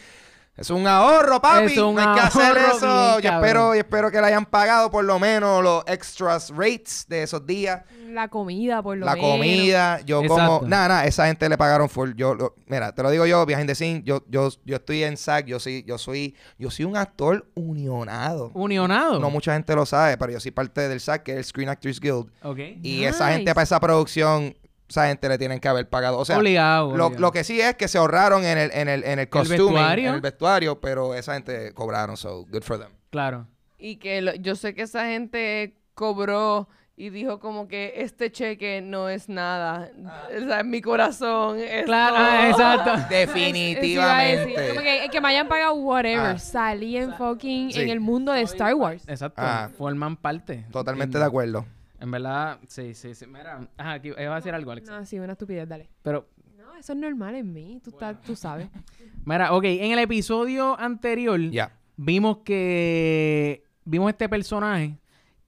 es un ahorro, papi.
Es un
no hay que hacer eso.
bien
Yo espero, yo espero que le hayan pagado por lo menos los extras rates de esos días.
La comida, por lo
la
menos.
comida, yo
Exacto.
como, nada, nada, esa gente le pagaron full. Yo, lo- mira, te lo digo yo, behind the scene, yo, yo, yo estoy en SAG, yo soy, yo soy, yo soy un actor unionado.
Unionado.
No mucha gente lo sabe, pero yo soy parte del SAG, que es el Screen Actors Guild.
Ok.
Y esa gente para esa producción, esa gente le tienen que haber pagado. O sea,
obligado.
lo,
obligado.
lo que sí es que se ahorraron en el, en el, en el costume,
vestuario.
en el vestuario, pero esa gente cobraron, so good for them.
Claro.
Y que lo- yo sé que esa gente cobró y dijo como que este cheque no es nada. O sea, en mi corazón es
Claro,
todo.
ah, exacto.
Definitivamente.
Como que, que me hayan pagado whatever.
Ah.
Salí en fucking
Sí.
en el mundo de Star Wars.
Exacto.
Ah.
Forman parte.
Totalmente
En-
de acuerdo.
En verdad, sí, sí, sí. Mira, ajá, aquí iba a decir algo, Alex.
No, sí, una estupidez, dale.
Pero,
No, eso es normal en mí. Tú, estás- tú sabes.
mira, ok, en el episodio anterior
Ya.
vimos que vimos este personaje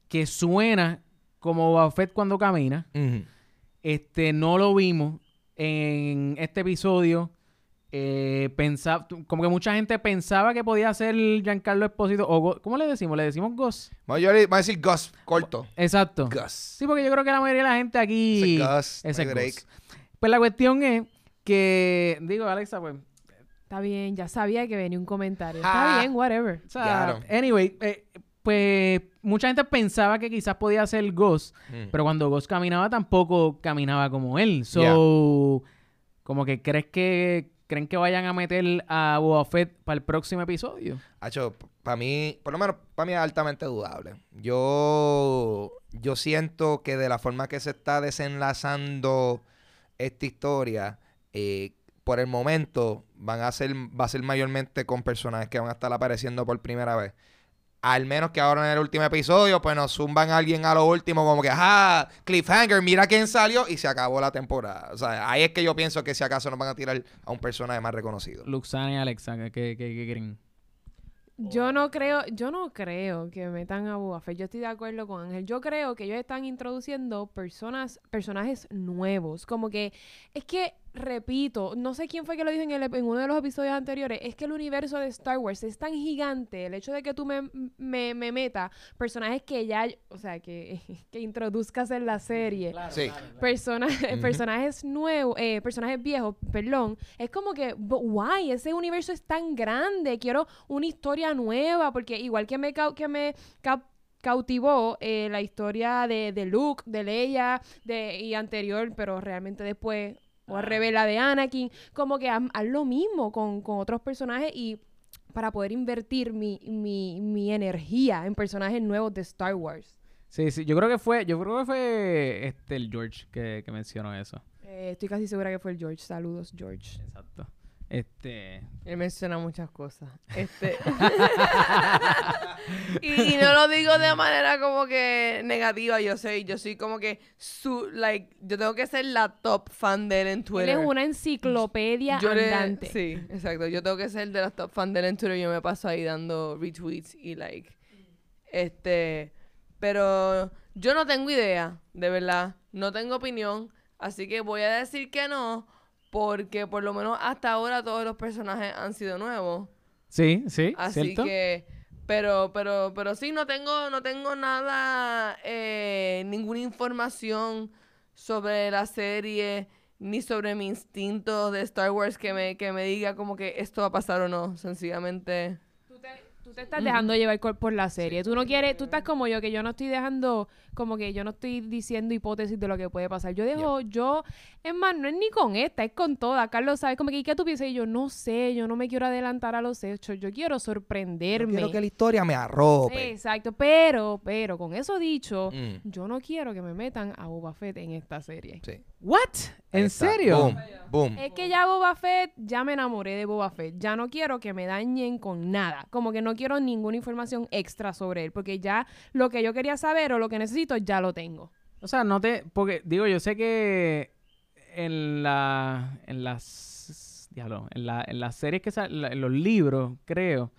que suena como Boba Fett cuando camina. Este, no lo vimos en este episodio. Eh, como que mucha gente pensaba que podía ser Giancarlo Esposito o Go- ¿cómo le decimos? Le decimos Gus.
Bueno, yo le voy a decir Gus, corto.
Exacto.
Gus.
Sí, porque yo creo que la mayoría de la gente aquí
Gus, break.
Gus. Pues la cuestión es que digo, Alexa, pues
Está bien, ya sabía que venía un comentario.
Ah.
Está bien, whatever.
o sea,
Claro.
anyway, eh, pues mucha gente pensaba que quizás podía ser Gus,
Mm.
pero cuando Gus caminaba tampoco caminaba como él. So, como que crees que creen que vayan a meter a Boba Fett para el próximo episodio.
Hacho, para mí, por lo menos para mí es altamente dudable. Yo, yo siento que de la forma que se está desenlazando esta historia, eh, por el momento van a ser, va a ser mayormente con personajes que van a estar apareciendo por primera vez. Al menos que ahora en el último episodio, pues nos zumban a alguien a lo último, como que, ajá, cliffhanger, mira quién salió y se acabó la temporada. O sea, ahí es que yo pienso que si acaso nos van a tirar a un personaje más reconocido.
Luxana y Alexa, ¿qué, qué, qué- qué creen?
Yo no creo, yo no creo que metan a Boba. Yo estoy de acuerdo con Ángel. Yo creo que ellos están introduciendo personas, personajes nuevos. Como que, es que, repito, no sé quién fue que lo dijo en, el, en uno de los episodios anteriores, es que el universo de Star Wars es tan gigante, el hecho de que tú me, me, me metas personajes que ya, o sea, que, que introduzcas en la serie.
Sí.
Personas, personajes nuevos, eh, personajes viejos, perdón, es como que, "But why? Ese universo es tan grande, quiero una historia nueva, porque igual que me, que me cap- cautivó eh, la historia de, de Luke, de Leia, de, y anterior, pero realmente después, o al revés, la de Anakin, como que haz, haz lo mismo con, con otros personajes y para poder invertir mi, mi, mi energía en personajes nuevos de Star Wars.
Sí, sí, yo creo que fue, yo creo que fue este el George que, que mencionó eso.
Eh, estoy casi segura que fue el George. Saludos, George.
Exacto. Este.
Él menciona muchas cosas. Este. y, y no lo digo de manera como que negativa. Yo soy, yo soy como que su, like, yo tengo que ser la top fan de él en
Él
Twitter.
es una enciclopedia
Yo le-
andante.
sí, exacto. Yo tengo que ser de las top fan de él en Twitter. Yo me paso ahí dando retweets y like. Este. Pero yo no tengo idea, de verdad. No tengo opinión. Así que voy a decir que no. Porque por lo menos hasta ahora todos los personajes han sido nuevos.
Sí, sí,
Así
¿cierto?
que, pero, pero, pero sí, no tengo, no tengo nada, eh, ninguna información sobre la serie, ni sobre mi instinto de Star Wars que me, que me diga como que esto va a pasar o no. Sencillamente.
Tú te, estás dejando llevar por la serie. Tú no quieres, tú estás como yo, que yo no estoy dejando, como que yo no estoy diciendo hipótesis de lo que puede pasar. Yo dejo, yo, es más, no es ni con esta, es con toda. Carlos sabe como que, ¿y qué tú piensas? Y yo, no sé, yo no me quiero adelantar a los hechos, yo quiero
Yo
sorprenderme.
quiero que la historia me arrope.
Exacto, pero, pero, con eso dicho,
Mm,
yo no quiero que me metan a Boba Fett en esta serie.
sí.
¿What? ¿En serio?
Boom, boom.
Es que ya Boba Fett, ya me enamoré de Boba Fett. Ya no quiero que me dañen con nada. Como que no quiero ninguna información extra sobre él. Porque ya lo que yo quería saber o lo que necesito, ya lo tengo.
O sea, no te. Porque, digo, yo sé que en la. En las. Diablo. En, la, en las series que salen. En los libros, creo.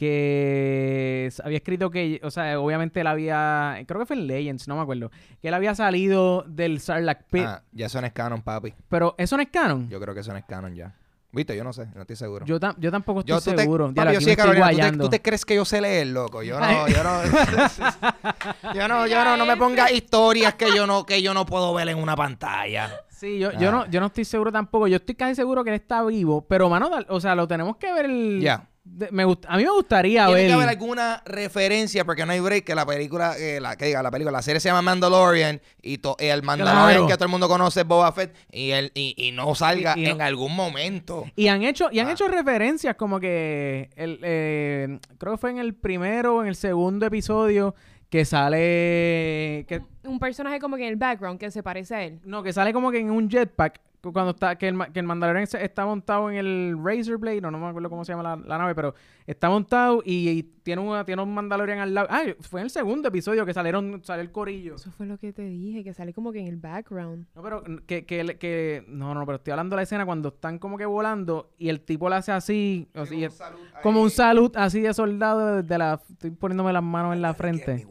Que había escrito que. O sea, obviamente él había. Creo que fue en Legends, no me acuerdo. Que él había salido del Sarlacc Pit.
Ah, ya eso no es canon, papi.
Pero eso no es canon. Yo,
Yo creo que eso no es canon ya. Viste, yo no sé, no estoy seguro.
tam- yo tampoco estoy
Yo, tú te-
seguro.
papi, yo sí, Carolina, ¿tú te, tú te crees que yo sé leer, loco? Yo no, yo no. yo no, yo no, no me pongas historias que yo no, que yo no puedo ver en una pantalla.
Sí, yo, yo,
Ah.
no, yo no estoy seguro tampoco. Yo estoy casi seguro que él está vivo. Pero, mano, o sea, lo tenemos que ver. el-
Ya.
Me a mí me gustaría
Tiene
ver.
que haber alguna referencia, porque no hay break que la película, eh, la, que diga, la película, la serie se llama Mandalorian y to- el Mandalorian
Claro.
que todo el mundo conoce es Boba Fett y él y, y no salga
Y- y no-
en algún momento.
Y han hecho, y han
Ah.
hecho referencias como que el, eh, creo que fue en el primero o en el segundo episodio que sale que
Un personaje como que en el background que se parece a él.
no, que sale como que en un jetpack cu- cuando está que el, que el Mandalorian se- está montado en el Razor Blade, no, no me acuerdo cómo se llama la, la nave, pero está montado y, y tiene un tiene un Mandalorian al lado. Ah, fue en el segundo episodio que salieron salió el corillo.
Eso fue lo que te dije, que sale como que en el background.
No, pero que, que, que no, no, pero estoy hablando de la escena cuando están como que volando y el tipo le hace así, o sea, y es- como un salud así de soldado desde la estoy poniéndome las manos en la frente.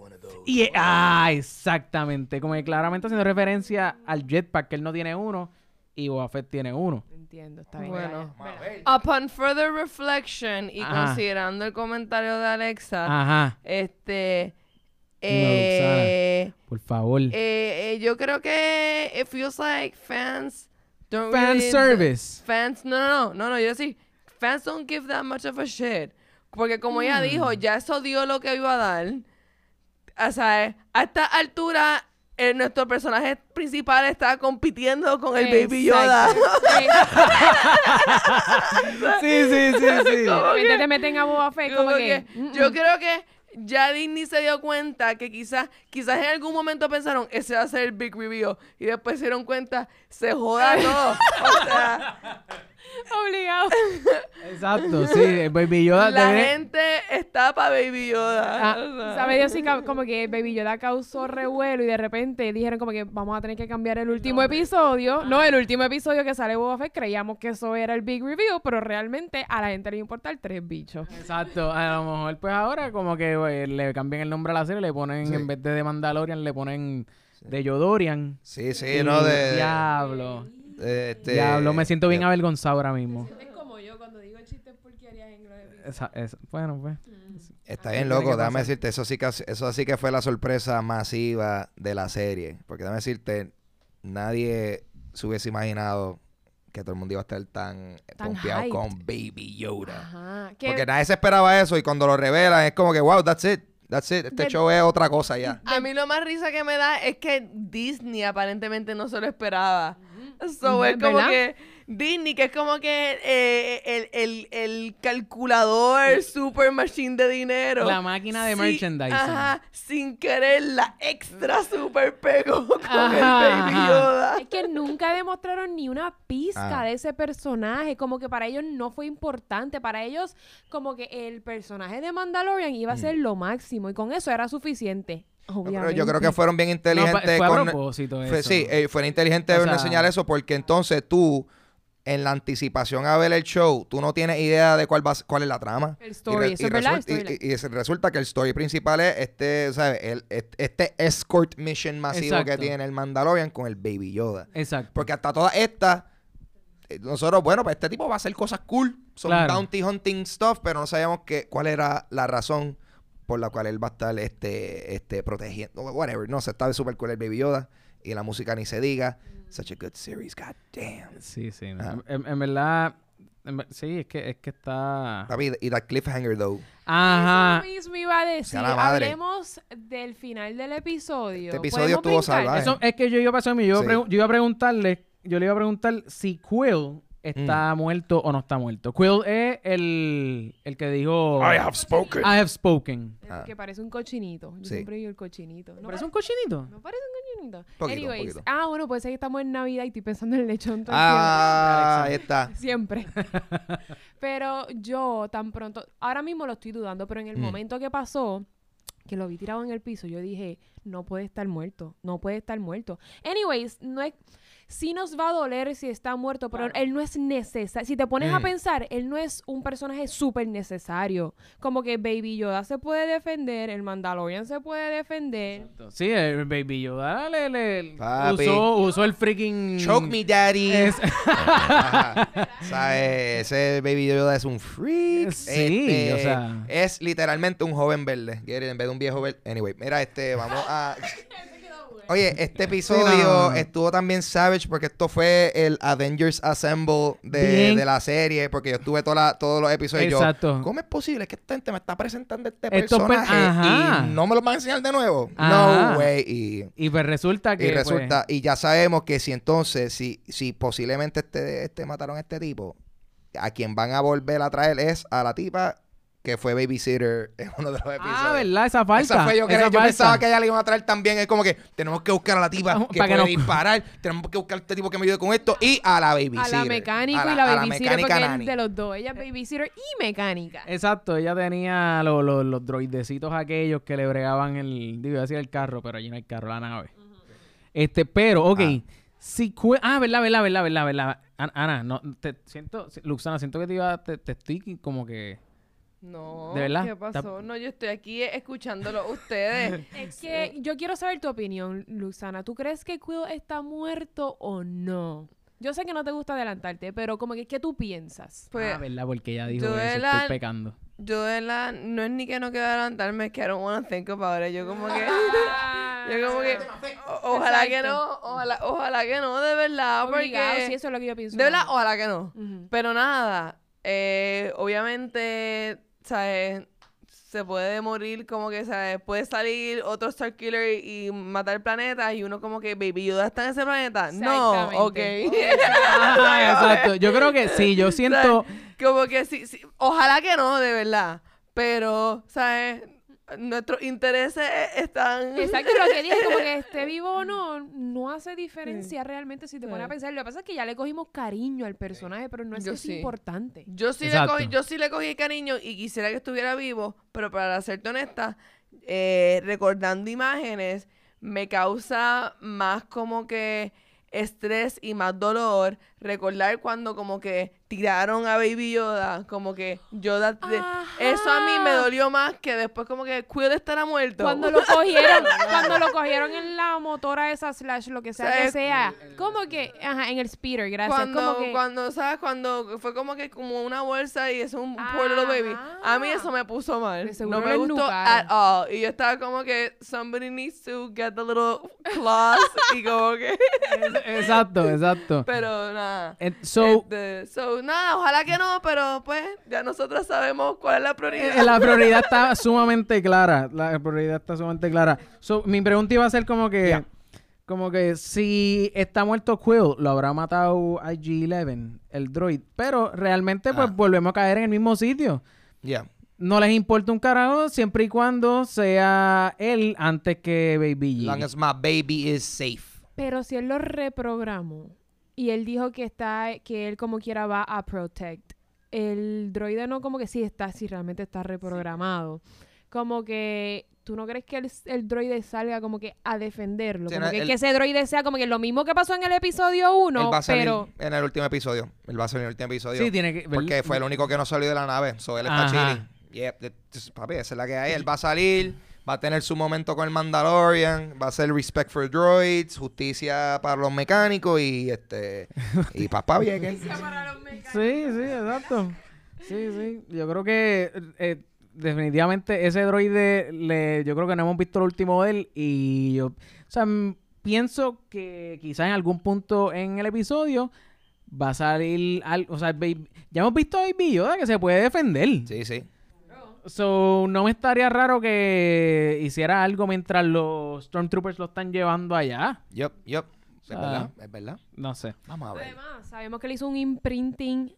Y es- ah, exactamente, como que claramente haciendo referencia al jetpack que él no tiene uno y Boba Fett tiene uno.
Entiendo, está bien.
Bueno. Upon further reflection y
Ajá.
considerando el comentario de Alexa,
Ajá,
este, eh,
por favor.
eh, eh, yo creo que it feels like fans don't
Fan
really-
service.
Fans, no, no, no, no, no, yo sí. Fans don't give that much of a shit. Porque como ella dijo, ya eso dio lo que iba a dar. O sea, a esta altura, eh, nuestro personaje principal está compitiendo con el Baby Yoda.
Exacto.
Sí, sí, sí, sí.
Que-
te meten a Boba Fett
como
como que...
que
mm,
yo creo que ya Disney se dio cuenta que quizás quizás en algún momento pensaron ese va a ser el big reveal y después se dieron cuenta se joda todo o sea
Obligado.
Exacto, sí, el Baby Yoda
la gente está para Baby Yoda
Ah,
o sea.
¿Sabe Dios si ca- como que Baby Yoda causó revuelo y de repente dijeron como que vamos a tener que cambiar el último episodio? No, el último episodio que sale Boba Fett creíamos que eso era el big review, pero realmente a la gente le importa el tres bichos.
Exacto, a lo mejor pues ahora como que güey, le cambian el nombre a la serie, le ponen,
Sí.
en vez de, Mandalorian, le ponen de Yodorian.
Sí, sí,
Y
no de,
Diablo.
Este,
Diablo, me siento bien avergonzado ahora mismo.
Es como yo cuando digo chistes porquerías en
Esa- esa- bueno, pues.
Está
¿Qué
bien loco, déjame decirte, eso sí que eso sí que fue la sorpresa masiva de la serie, porque déjame decirte, nadie se hubiese imaginado que todo el mundo iba a estar tan,
Tan
pompeado
hyped.
con Baby Yoda.
Ajá. Que
Porque nadie se esperaba eso y cuando lo revelan es como que, wow, that's it, that's it, este
De-
show es otra cosa ya.
a mí lo más risa que me da es que Disney aparentemente no se lo esperaba so, es como
¿Verdad?
que Disney, que es como que eh, el, el, el calculador super machine de dinero.
La máquina de
Sí,
merchandising.
Ajá, sin querer la extra super pegó con
Ajá,
el Baby
ajá.
Es que nunca demostraron ni una pizca
Ah.
de ese personaje, como que para ellos no fue importante, para ellos como que el personaje de Mandalorian iba a ser lo máximo y con eso era suficiente.
Pero
Obviamente.
yo creo que fueron bien
No,
inteligentes
fue a
con...
propósito
fue-
eso.
sí, eh, fueron inteligentes
O
en
sea-
enseñar eso porque entonces tú, en la anticipación a ver el show, tú no tienes idea de cuál va, cuál es la trama.
El
Y
story,
re-
eso
y
es verdad.
y- y- resulta que el story principal es este, ¿sabes? El, este escort mission masivo que tiene el Mandalorian con el Baby Yoda.
Exacto.
Porque hasta todas estas, eh, nosotros, bueno, pues este tipo va a hacer cosas cool. Son
Claro.
bounty hunting stuff, pero no sabíamos que, cuál era la razón por la cual él va a estar este, este, protegiendo. Whatever. No sé, está súper cool el Baby Yoda. Y la música ni se diga. Such a good series, god damn.
Sí, sí. no. En, en verdad, en sí, es que, es que está...
Papi, y that cliffhanger, though.
Ajá.
Eso mismo iba a decir.
La.
Hablemos del final del episodio.
Este episodio
¿Podemos
estuvo salvaje.
Eso es que yo iba a pasar a mí. Yo, iba a
Sí.
pregu- yo iba a preguntarle, yo le iba a preguntar si Quill está muerto o no está muerto. Quill es el, el que dijo
I have spoken.
I have spoken.
Ah.
Que parece un cochinito. Yo
Sí.
siempre digo el cochinito. ¿No
¿Parece un cochinito?
¿No parece un cochinito?
Poquito,
Anyways,
poquito.
ah, bueno, pues ahí estamos en Navidad y estoy pensando en el lechón todo el
Ah, ahí está.
Siempre. pero yo tan pronto, ahora mismo lo estoy dudando, pero en el
Mm.
momento que pasó, que lo vi tirado en el piso, yo dije, no puede estar muerto, no puede estar muerto. Anyways, no es... Sí nos va a doler si está muerto, pero él no es necesario. Si te pones a
Mm.
pensar, él no es un personaje súper necesario. Como que Baby Yoda se puede defender, el Mandalorian se puede defender.
Sí, el Baby Yoda le, le- usó, usó el freaking...
Choke me, daddy.
Es-.
¿Sabes? Ese Baby Yoda es un freak.
Sí,
Este,
o sea.
Es literalmente un joven verde. En vez de un viejo verde. Anyway, mira, este, vamos a. Oye, este episodio
Sí,
estuvo también savage porque esto fue el Avengers Assemble de, la serie. Porque yo estuve toda la- todos los episodios. y yo,
Exacto.
¿Cómo es posible que esta gente me está presentando este
Estos per-
personaje y no me lo van a enseñar de nuevo?
Ajá.
No way. Y
Y pues resulta que...
y
pues,
resulta, y ya sabemos que si entonces, si, si posiblemente este, este mataron a este tipo, a quien van a volver a traer es a la tipa que fue babysitter en uno de los episodios.
ah, ¿verdad? Esa falta.
Esa fue yo,
esa
yo pensaba que ella le iban a traer también. Es como que tenemos que buscar a la tipa que
para que
puede
no-
disparar. Tenemos que buscar a este tipo que me ayude con esto. Y a la babysitter.
A la mecánico
A
y la
a
babysitter,
mecánica
porque
nani.
es de los dos. Ella es babysitter y mecánica.
Exacto, ella tenía lo- lo- los droidecitos aquellos que le bregaban el, digo, iba a decir el carro, pero allí no hay carro, la nave. Este, pero, ok,
Ah.
si ah, verdad, verdad, verdad, verdad, verdad. An- Ana, no, te siento, Luxana, siento que te iba, te, te estoy como que,
No,
¿De verdad?
¿qué pasó? No, yo estoy aquí escuchándolo a ustedes.
Es que yo quiero saber tu opinión, Luxana. ¿Tú crees que Quill está muerto o no? Yo sé que no te gusta adelantarte, pero como que, ¿qué tú piensas?
Pues,
ah, verdad, porque ella dijo
yo
eso,
de la-
estoy pecando.
yo de la... No es ni que no quiero adelantarme, es que I don't wanna think about it. Yo como que... Yo como que... o- ojalá que no, ojalá, ojalá que no, de verdad,
Obligado,
porque...
sí, eso es lo que yo pienso.
De verdad, ojalá que no. Pero nada, eh, obviamente, ¿sabes? Se puede morir como que, ¿sabes? Puede salir otro Starkiller y matar planetas y uno como que, baby, Yoda está en ese planeta. No, ok.
Ah, exacto, yo creo que sí, yo siento,
como que sí, sí, ojalá que no, de verdad. Pero, ¿sabes? Nuestros intereses están...
Exacto, lo que dije, como que esté vivo o no, no hace diferencia realmente si te pones a
Sí.
pensar. Lo que pasa es que ya le cogimos cariño al personaje, pero no es
Yo
que
sí.
es importante.
Yo sí, le cogí, yo sí le cogí cariño y quisiera que estuviera vivo, pero para serte honesta, eh, recordando imágenes me causa más como que estrés y más dolor recordar cuando como que tiraron a Baby Yoda, como que Yoda... de- eso a mí me dolió más que después como que Quill estará muerto.
Cuando lo cogieron, cuando lo cogieron en la motora esa slash, lo que sea que
¿Sabes?
sea, como que, ajá, en el speeder, gracias,
cuando,
como que,
cuando, ¿sabes? Cuando fue como que como una bolsa y es un poor little baby. A mí eso me puso mal. No me gustó at all. Y yo estaba como que somebody needs to get the little claws y como que...
exacto, exacto.
Pero nada.
Eh, so,
Este, so, nada, ojalá que no, pero pues ya nosotros sabemos cuál es la prioridad.
Eh, la prioridad está sumamente clara. La prioridad está sumamente clara. So, mi pregunta iba a ser como que, como que si está muerto Quill, lo habrá matado IG-11, el droid. Pero realmente, pues
Ah.
volvemos a caer en el mismo sitio.
Yeah.
No les importa un carajo siempre y cuando sea él antes que Baby
As long
G.
as my baby is safe.
Pero si él lo reprogramó y él dijo que está, que él como quiera va a protect, el droide no como que sí está, si realmente está reprogramado. Como que tú no crees que el, el droide salga como que a defenderlo.
Sí,
como
no,
que,
él-
que ese droide sea como que lo mismo que pasó en el episodio 1,
él va a salir
pero...
en el último episodio. Él va a salir en el último episodio.
Sí, tiene que...
porque fue el único que no salió de la nave. So él está chilling. Papi, esa es la que hay. Él va a salir, va a tener su momento con el Mandalorian, va a ser respect for droids, justicia para los mecánicos y este y papá Vieques.
Sí, sí, exacto. Sí, sí. Yo creo que eh, definitivamente ese droide, le, yo creo que no hemos visto el último de él y yo, o sea, pienso que quizás en algún punto en el episodio va a salir algo, o sea, ya hemos visto a Baby Yoda que se puede defender.
Sí, sí.
So, no me estaría raro que hiciera algo mientras los Stormtroopers lo están llevando allá.
Yup, yup. Es
Ah.
verdad, es verdad.
No sé.
Vamos a ver.
Además, sabemos que él hizo un imprinting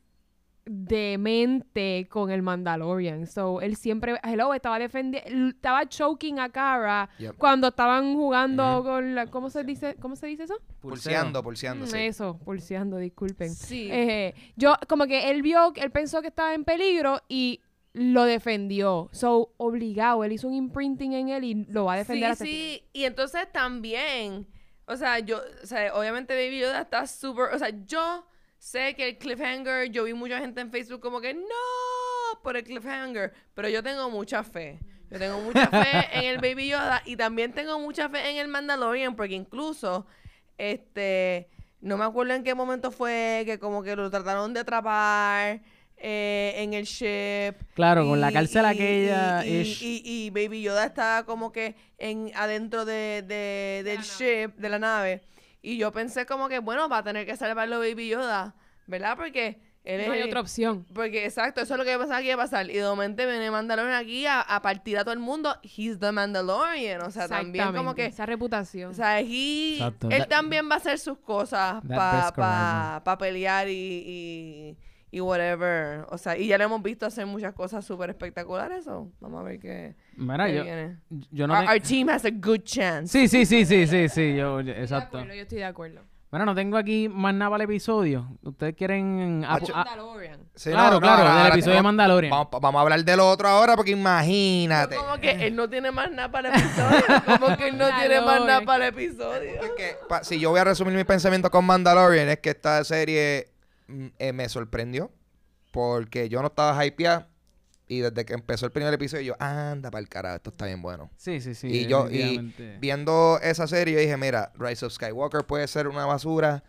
de mente con el Mandalorian. So, él siempre, hello, estaba defendiendo, estaba choking a Cara
Yep.
cuando estaban jugando con la, ¿cómo se dice? ¿Cómo se dice eso?
Pulseando, pulseando,
Mm,
sí.
Eso, pulseando, disculpen.
Sí.
Eh, yo, como que él vio, él pensó que estaba en peligro y lo defendió. So, obligado, él hizo un imprinting en él y lo va a defender
sí,
hasta
sí. Y entonces también, o sea, yo, o sea, obviamente Baby Yoda está súper, o sea, yo sé que el cliffhanger, yo vi mucha gente en Facebook como que no por el cliffhanger, pero yo tengo mucha fe. Yo tengo mucha fe en el Baby Yoda y también tengo mucha fe en el Mandalorian porque incluso, este, no me acuerdo en qué momento fue que como que lo trataron de atrapar. Eh, en el ship
Claro, con la
y-
cárcel
y-
aquella.
Y, y- y Baby Yoda está como que en adentro de, de- del
la
ship, de la nave. Y yo pensé como que, bueno, va a tener que salvarlo Baby Yoda, ¿verdad? Porque él
No hay otra opción.
Porque exacto, eso es lo que pensaba que iba a pasar. Y de momento viene Mandalorian aquí a, a partir a todo el mundo. He's the Mandalorian. O sea, también como que...
Esa reputación.
O sea, he- él
That-
también va a hacer sus cosas para pa, pa pelear y, y, y whatever. O sea, y ya lo hemos visto hacer muchas cosas súper espectaculares. so, Vamos a ver qué,
Mira,
qué
yo,
viene.
yo no
our,
te-
our team has a good chance.
Sí, sí, sí, sí, sí, sí, yo, yo- exacto.
acuerdo, yo estoy de acuerdo.
Bueno, no tengo aquí más nada para el episodio. ¿Ustedes quieren...?
Mandalorian.
Sí,
claro,
no,
claro,
ahora-
del episodio de Mandalorian.
Vamos, vamos a hablar del otro ahora porque imagínate.
Como que él no tiene más nada para el episodio. Como que él no tiene más nada para el episodio.
Porque, pa- si yo voy a resumir mi pensamiento con Mandalorian, es que esta serie eh, me sorprendió. Porque yo no estaba hypeado. Y desde que empezó el primer episodio, yo, anda para el carajo, esto está bien bueno.
Sí, sí, sí.
y yo, y viendo esa serie, yo dije, mira, Rise of Skywalker puede ser una basura.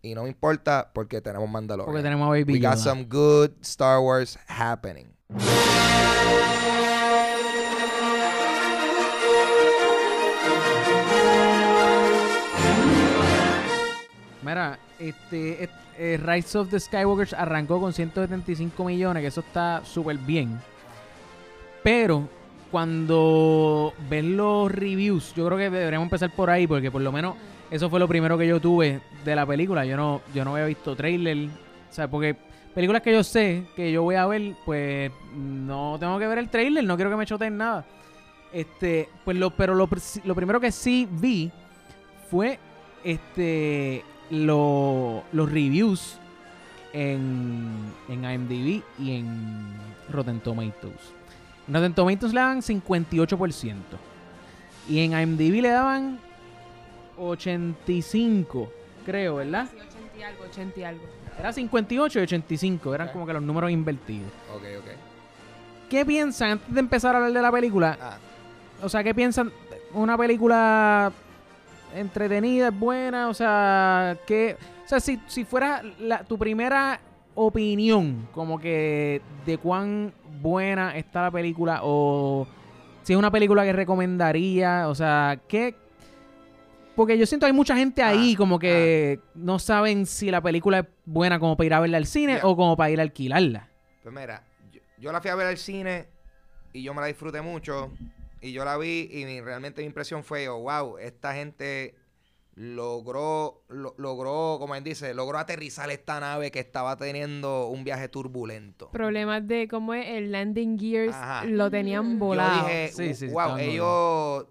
Y no me importa porque tenemos Mandalorian.
Porque tenemos a Baby
We got
Yoda.
some good Star Wars happening.
Mira, este, eh, Rise of the Skywalkers arrancó con 175 millones, que eso está súper bien. Pero cuando ves los reviews, yo creo que deberíamos empezar por ahí, porque por lo menos eso fue lo primero que yo tuve de la película. Yo no, yo no había visto trailer, o sea, porque películas que yo sé que yo voy a ver, pues no tengo que ver el trailer, no quiero que me choteen nada. Este, pues lo, pero lo primero que sí vi fue este lo- los reviews en, en IMDb y en Rotten Tomatoes. En Rotten Tomatoes le daban 58%. Y en IMDb le daban 85, creo, ¿verdad?
Sí, 80 y algo, 80 y algo.
Era 58 y 85, eran como que los números invertidos.
Ok, ok.
¿Qué piensan antes de empezar a hablar de la película?
Ah,
O sea, ¿qué piensan? ¿Una película entretenida, es buena? O sea, que O sea, si, si fuera la- tu primera opinión, como que de cuán buena está la película o si es una película que recomendaría, o sea, ¿qué...? Porque yo siento que hay mucha gente ahí
Ah,
como que no saben si la película es buena como para ir a verla al cine o como para ir a alquilarla.
Pues mira, yo, yo la fui a ver al cine y yo me la disfruté mucho. Y yo la vi y mi- realmente mi impresión fue, oh, wow, esta gente logró, lo- logró, como él dice, logró aterrizar esta nave que estaba teniendo un viaje turbulento.
Problemas de cómo es el landing gears
Ajá.
lo tenían volado.
Yo dije,
Sí, sí,
wow, ellos,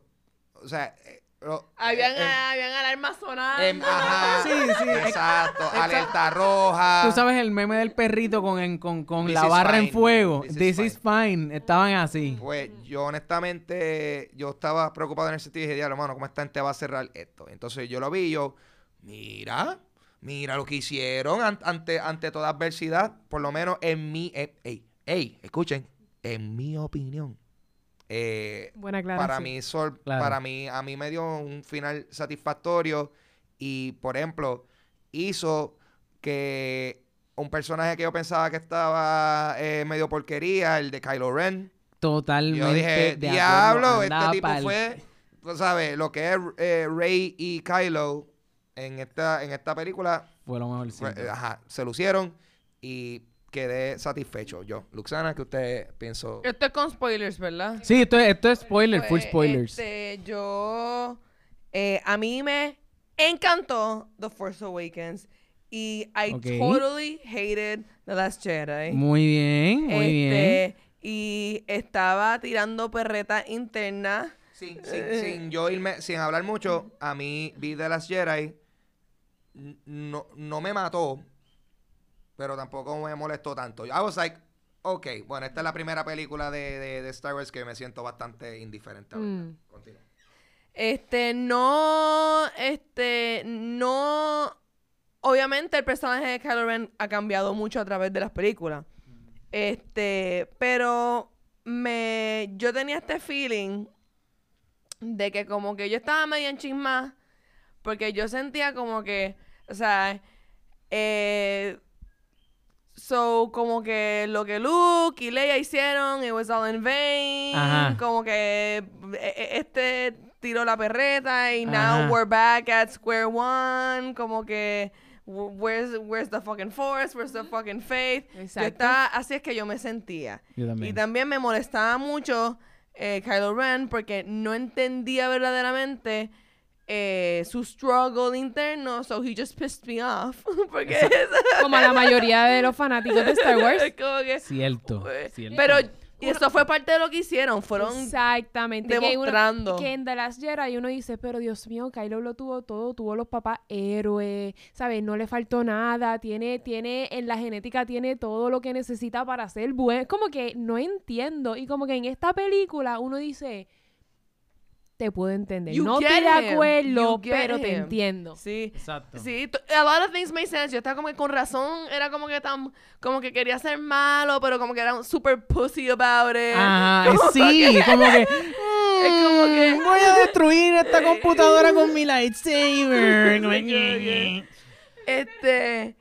o sea, lo-
Habían,
eh,
habían alarmas sonando.
em, ajá,
Sí, sí.
exacto, alerta roja.
Tú sabes el meme del perrito con, en- con, con la barra en fuego.
This is
fine. Estaban así.
Pues yo honestamente, yo estaba preocupado en el sentido y dije, diablo, hermano, ¿cómo esta gente va a cerrar esto? Entonces yo lo vi y yo, mira, mira lo que hicieron an- ante, ante toda adversidad, por lo menos en mi, eh, ey, ey, escuchen, en mi opinión. Eh,
Buena
para mí, sol-
Claro.
para mí, a mí me dio un final satisfactorio y, por ejemplo, hizo que un personaje que yo pensaba que estaba eh, medio porquería, el de Kylo Ren,
Totalmente.
yo dije,
de
diablo, este tipo
pa'l-
fue, tú sabes, lo que es eh, Rey y Kylo en esta, en esta película,
Fue lo mejor.
fue- eh, ajá, se lucieron y quedé satisfecho yo. Luxana, ¿qué usted pienso?
Esto es con spoilers, ¿verdad?
Sí, esto, es- esto es spoiler, full
Pues,
spoilers.
este, yo. eh, a mí me encantó The Force Awakens. Y I
Ok.
totally hated The Last Jedi.
Muy bien, muy bien.
Este, Y estaba tirando perreta interna.
Sin, sin, sin yo irme, sin hablar mucho, a mí vi de las Jedi, n- no, no me mató, pero tampoco me molestó tanto. I was like, ok, bueno, esta es la primera película de, de- de Star Wars que me siento bastante indiferente.
Mm.
Continúa.
Este, no, este, no, obviamente el personaje de Kylo Ren ha cambiado mucho a través de las películas. Este, pero me, yo tenía este feeling de que como que yo estaba medio en chisma, porque yo sentía como que, o sea, eh, so como que lo que Luke y Leia hicieron, it was all in vain,
Ajá.
como que eh, eh, este tiró la perreta y
Ajá.
now we're back at square one, como que wh- where's where's the fucking force, where's the fucking faith. Yo
Exacto.
estaba, así es que yo me sentía.
Yo también.
Y también me molestaba mucho eh, Kylo Ren porque no entendía verdaderamente eh, su struggle interno, so he just pissed me off. porque
Como a la mayoría de los fanáticos de Star Wars.
es como que-
Cierto, cierto.
Pero y eso fue parte de lo que hicieron, fueron
Exactamente. que uno-
demostrando.
Que en The Last Jedi uno dice, pero Dios mío, Kylo lo tuvo todo, tuvo los papás héroes, ¿sabes? No le faltó nada, tiene, tiene, en la genética tiene todo lo que necesita para ser bueno. Como que no entiendo. Y como que en esta película uno dice, te puedo entender.
You
no estoy de acuerdo, pero te entiendo.
Sí.
Exacto.
Sí, a lot of things made sense. Yo estaba como que con razón, era como que tan, como que quería ser malo, pero como que era un super pussy about it.
Ajá,
Como
sí, como que...
Es como que-
"Mm, Voy a destruir esta computadora con mi lightsaber. Que-
Este,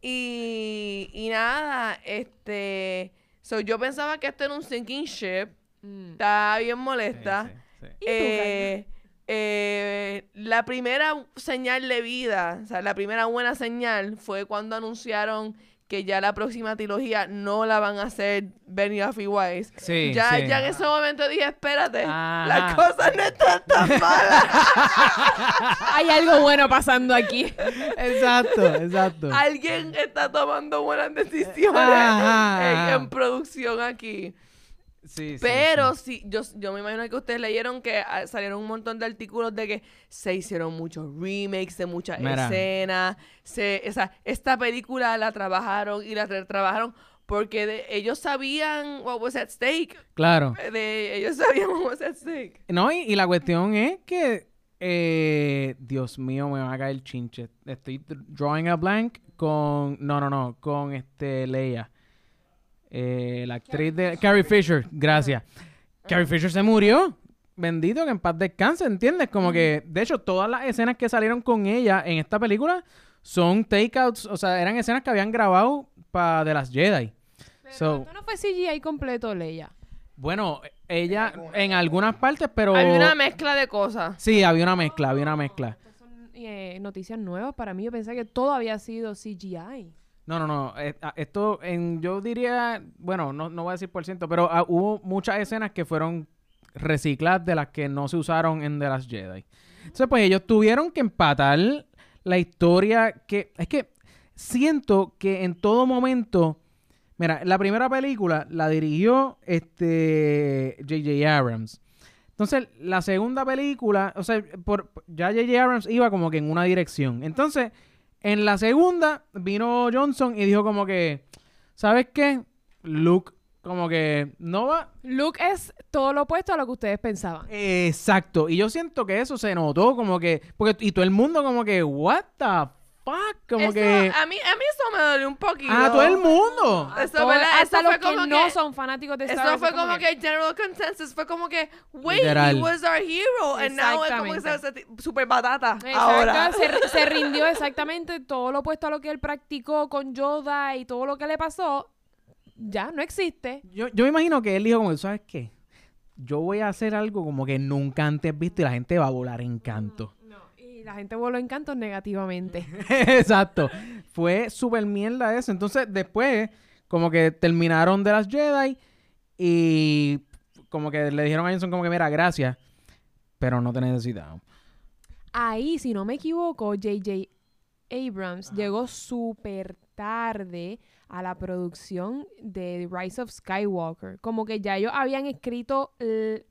y, y nada, este, so yo pensaba que esto era un sinking ship,
Mm.
estaba bien molesta.
Sí, sí, sí.
¿Y
Eh, eh, la primera señal de vida, o sea, la primera buena señal fue cuando anunciaron que ya la próxima trilogía no la van a hacer Benny Affy Wise.
Sí,
ya,
sí.
ya en ese momento dije, espérate,
Ajá.
las cosas no están tan malas.
Hay algo bueno pasando aquí.
Exacto, exacto.
Alguien está tomando buenas decisiones
Ajá.
en, en producción aquí.
Sí,
Pero
sí.
sí, yo, yo me imagino que ustedes leyeron que ah, salieron un montón de artículos de que se hicieron muchos remakes de muchas
Mira.
escenas. Se, o sea, esta película la trabajaron y la trabajaron porque de- ellos sabían what was at stake.
Claro.
De, ellos sabían what was at stake.
No, y, y la cuestión es que, eh, Dios mío, me va a caer el chinche. Estoy dr- drawing a blank con, no, no, no, con este Leia. Eh, la actriz de Carrie Fisher, gracias. Carrie Fisher se murió. Bendito que en paz descanse, ¿entiendes? Como que, de hecho, todas las escenas que salieron con ella en esta película son takeouts, o sea, eran escenas que habían grabado para The Last Jedi. So,
Esto no fue CGI completo, Leia.
bueno, ella en algunas partes, pero...
Había una mezcla de cosas.
Sí, había una mezcla, había una mezcla.
Estas son eh, noticias nuevas para mí. Yo pensé que todo había sido CGI.
No, no, no. eh, esto, en, yo diría, bueno, no, no voy a decir por ciento, pero ah, hubo muchas escenas que fueron recicladas de las que no se usaron en The Last Jedi. Entonces, pues ellos tuvieron que empatar la historia que... Es que siento que en todo momento... Mira, la primera película la dirigió este J.J. Abrams. Entonces, la segunda película, o sea, por, ya J.J. Abrams iba como que en una dirección. Entonces, en la segunda vino Johnson y dijo como que, ¿sabes qué? Luke como que no va.
Luke es todo lo opuesto a lo que ustedes pensaban.
Exacto. Y yo siento que eso se notó como que, porque y todo el mundo como que, what the fuck, como
Eso-
que,
a mí a mí eso me dolió un poquito.
ah, todo el mundo.
Eso,
Todo-
¿verdad?
hasta
Eso
los
fue
que
como
no
que-
son fanáticos de Star
Eso
Wars.
fue
es
como que general consensus fue como que wait
Literal.
he was our hero and now es como que se super batata
Exacto,
ahora
se, se rindió exactamente todo lo opuesto a lo que él practicó con Yoda y todo lo que le pasó. Ya, no existe.
Yo, yo me imagino que él dijo como, ¿sabes qué? Yo voy a hacer algo como que nunca antes visto y la gente va a volar en canto.
La gente voló encantos negativamente.
Exacto. Fue súper mierda eso. Entonces, después, como que terminaron de las Jedi y como que le dijeron a Johnson como que, mira, gracias, pero no te necesitamos.
Ahí, si no me equivoco, J.J. Abrams llegó súper tarde a la producción de Rise of Skywalker. Como que ya ellos habían escrito,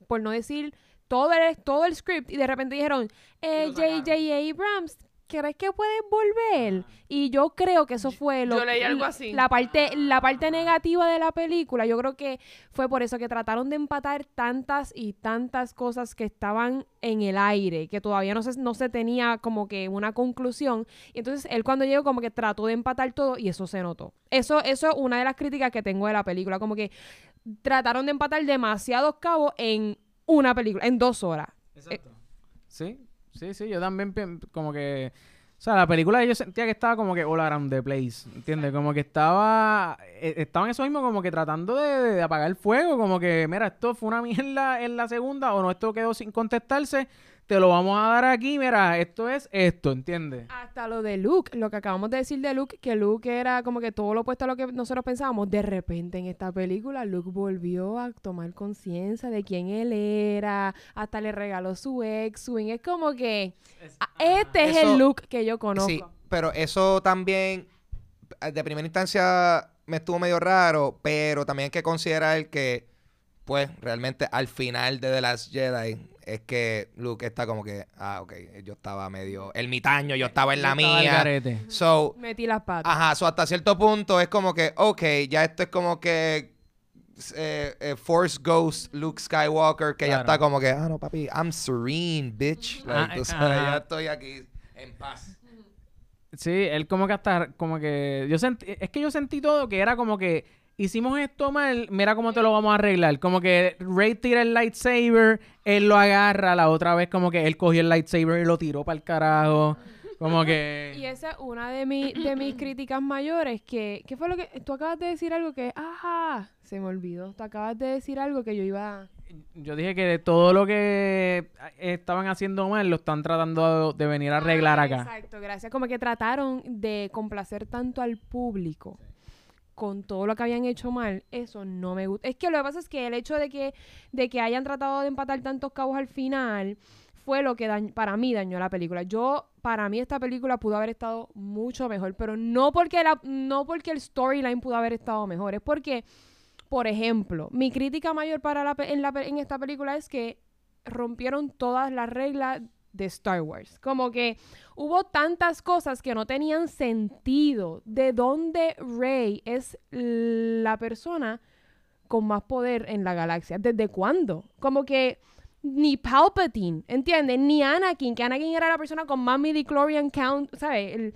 por no decir todo el, todo el script, y de repente dijeron, eh. J.J. Abrams, ¿crees que puedes volver? Y yo creo que eso fue lo
yo leí algo así.
la parte, la parte negativa de la película, yo creo que fue por eso que trataron de empatar tantas y tantas cosas que estaban en el aire, que todavía no se, no se tenía como que una conclusión. Y entonces él cuando llegó como que trató de empatar todo y eso se notó. Eso, eso es una de las críticas que tengo de la película, como que trataron de empatar demasiados cabos en una película, en dos horas.
Exacto. Sí, sí, sí, yo también como que... O sea, la película yo sentía que estaba como que all around the place, ¿entiendes? Como que estaba... eh, Estaban eso mismo como que tratando de apagar el fuego, como que, mira, esto fue una mierda en la segunda o no, esto quedó sin contestarse, te lo vamos a dar aquí, mira, esto es esto, ¿entiendes?
Hasta lo de Luke, lo que acabamos de decir de Luke, que Luke era como que todo lo opuesto a lo que nosotros pensábamos. De repente en esta película, Luke volvió a tomar conciencia de quién él era, hasta le regaló su X-Wing. Es como que ah, este es el Luke que yo conozco.
Sí, pero eso también, de primera instancia, me estuvo medio raro, pero también hay que considerar que, pues, realmente al final de The Last Jedi es que Luke está como que, ah, ok, yo estaba medio ermitaño, yo estaba en la mía.
garete.
So,
Metí las patas.
ajá, so hasta cierto punto es como que, ok, ya esto es como que eh, eh, Force Ghost Luke Skywalker, que ya
Claro.
está como que, ah, no, papi, I'm serene, bitch. Like,
Ah,
tú sabes,
ajá.
ya estoy aquí en paz.
Sí, él como que hasta, como que, yo sentí, es que yo sentí todo que era como que hicimos esto mal, mira cómo te lo vamos a arreglar. Como que Rey tira el lightsaber, él lo agarra, la otra vez como que él cogió el lightsaber y lo tiró para el carajo. Como
Y
que...
esa es una de, mi- de mis críticas mayores, que, ¿qué fue lo que? Tú acabas de decir algo que, ajá, se me olvidó. Tú acabas de decir algo que yo iba...
Yo dije que de todo lo que estaban haciendo mal lo están tratando de venir a arreglar
Ah,
acá.
Exacto, gracias. Como que trataron de complacer tanto al público con todo lo que habían hecho mal. Eso no me gusta. Es que lo que pasa es que el hecho de que, de que hayan tratado de empatar tantos cabos al final fue lo que para mí dañó la película. Yo, para mí esta película pudo haber estado mucho mejor, pero no porque, la, no porque el storyline pudo haber estado mejor, es porque, por ejemplo, mi crítica mayor para la, en, la, en esta película es que rompieron todas las reglas de Star Wars. Como que hubo tantas cosas que no tenían sentido. De dónde Rey es la persona con más poder en la galaxia. ¿Desde cuándo? Como que ni Palpatine, ¿entiendes? Ni Anakin, que Anakin era la persona con más midichlorian count, ¿sabes?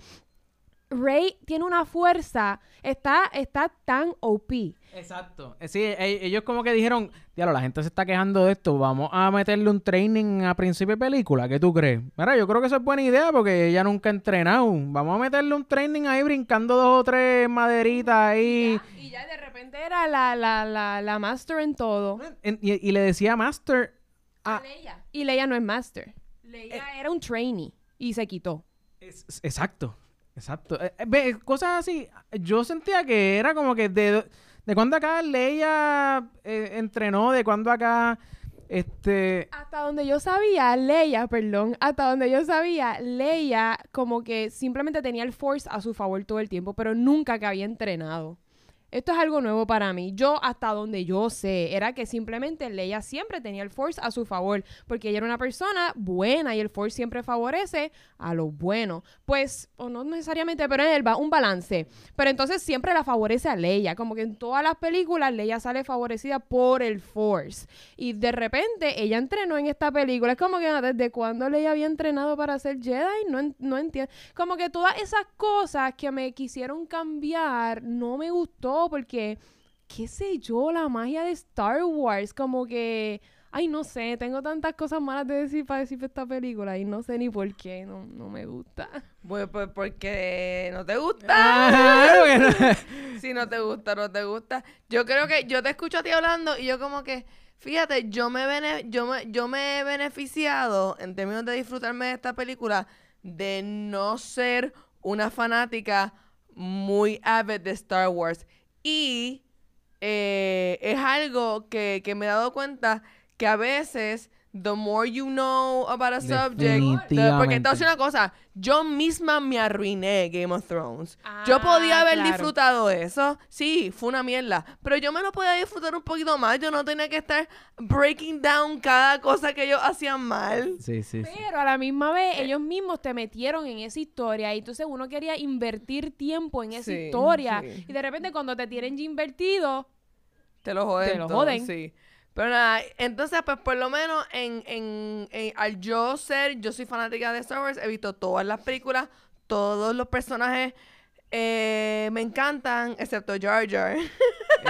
Rey tiene una fuerza, está, está tan OP.
Exacto. Eh, Sí, e- ellos como que dijeron, diablo, la gente se está quejando de esto, vamos a meterle un training a principio de película, ¿qué tú crees? Mira, yo creo que eso es buena idea porque ella nunca ha entrenado. Vamos a meterle un training ahí brincando dos o tres maderitas ahí.
Y ya de repente era la, la, la, la master en todo.
Y, y le decía Master a...
Y Leia no es master. Leia era un trainee y se quitó.
Es- es- exacto, exacto. Eh, eh, ve, cosas así, yo sentía que era como que de, de cuando acá Leia eh, entrenó, de cuando acá Este.
Hasta donde yo sabía, Leia, perdón, hasta donde yo sabía, Leia como que simplemente tenía el Force a su favor todo el tiempo, pero nunca que había entrenado. Esto es algo nuevo para mí. Yo, hasta donde yo sé, era que simplemente Leia siempre tenía el Force a su favor, porque ella era una persona buena y el Force siempre favorece a lo bueno. Pues, o no necesariamente, pero es un balance. Pero entonces siempre la favorece a Leia. Como que en todas las películas Leia sale favorecida por el Force. Y de repente ella entrenó en esta película. Es como que ah, desde cuándo Leia había entrenado para ser Jedi, no, no entiendo. Como que todas esas cosas que me quisieron cambiar no me gustó porque, qué sé yo, la magia de Star Wars, como que, ay, no sé, tengo tantas cosas malas de decir para decir esta película y no sé ni por qué, no, no me gusta.
Pues, pues porque no te gusta.
Bueno.
Si no te gusta, no te gusta. Yo creo que yo te escucho a ti hablando y yo como que, fíjate, yo me, bene- yo me, yo me he beneficiado en términos de disfrutarme de esta película de no ser una fanática muy avid de Star Wars. Y eh, es algo que, que me he dado cuenta que a veces, the more you know about a subject, the- porque te voy a
Definitivamente.
decir una cosa, yo misma me arruiné Game of Thrones. yo podía
Ah,
haber
claro.
disfrutado eso, sí, fue una mierda, pero yo me lo podía disfrutar un poquito más, yo no tenía que estar breaking down cada cosa que ellos hacían mal.
Sí, sí, sí.
Pero a la misma vez ellos mismos te metieron en esa historia y entonces uno quería invertir tiempo en esa
Sí,
historia
sí.
y de repente cuando te tienen ya invertido,
Te lo joden.
Te lo
todo,
joden.
Sí. Pero nada, entonces, pues por lo menos en, en, en- al yo ser, yo soy fanática de Star Wars, he visto todas las películas, todos los personajes eh, me encantan, excepto Jar Jar.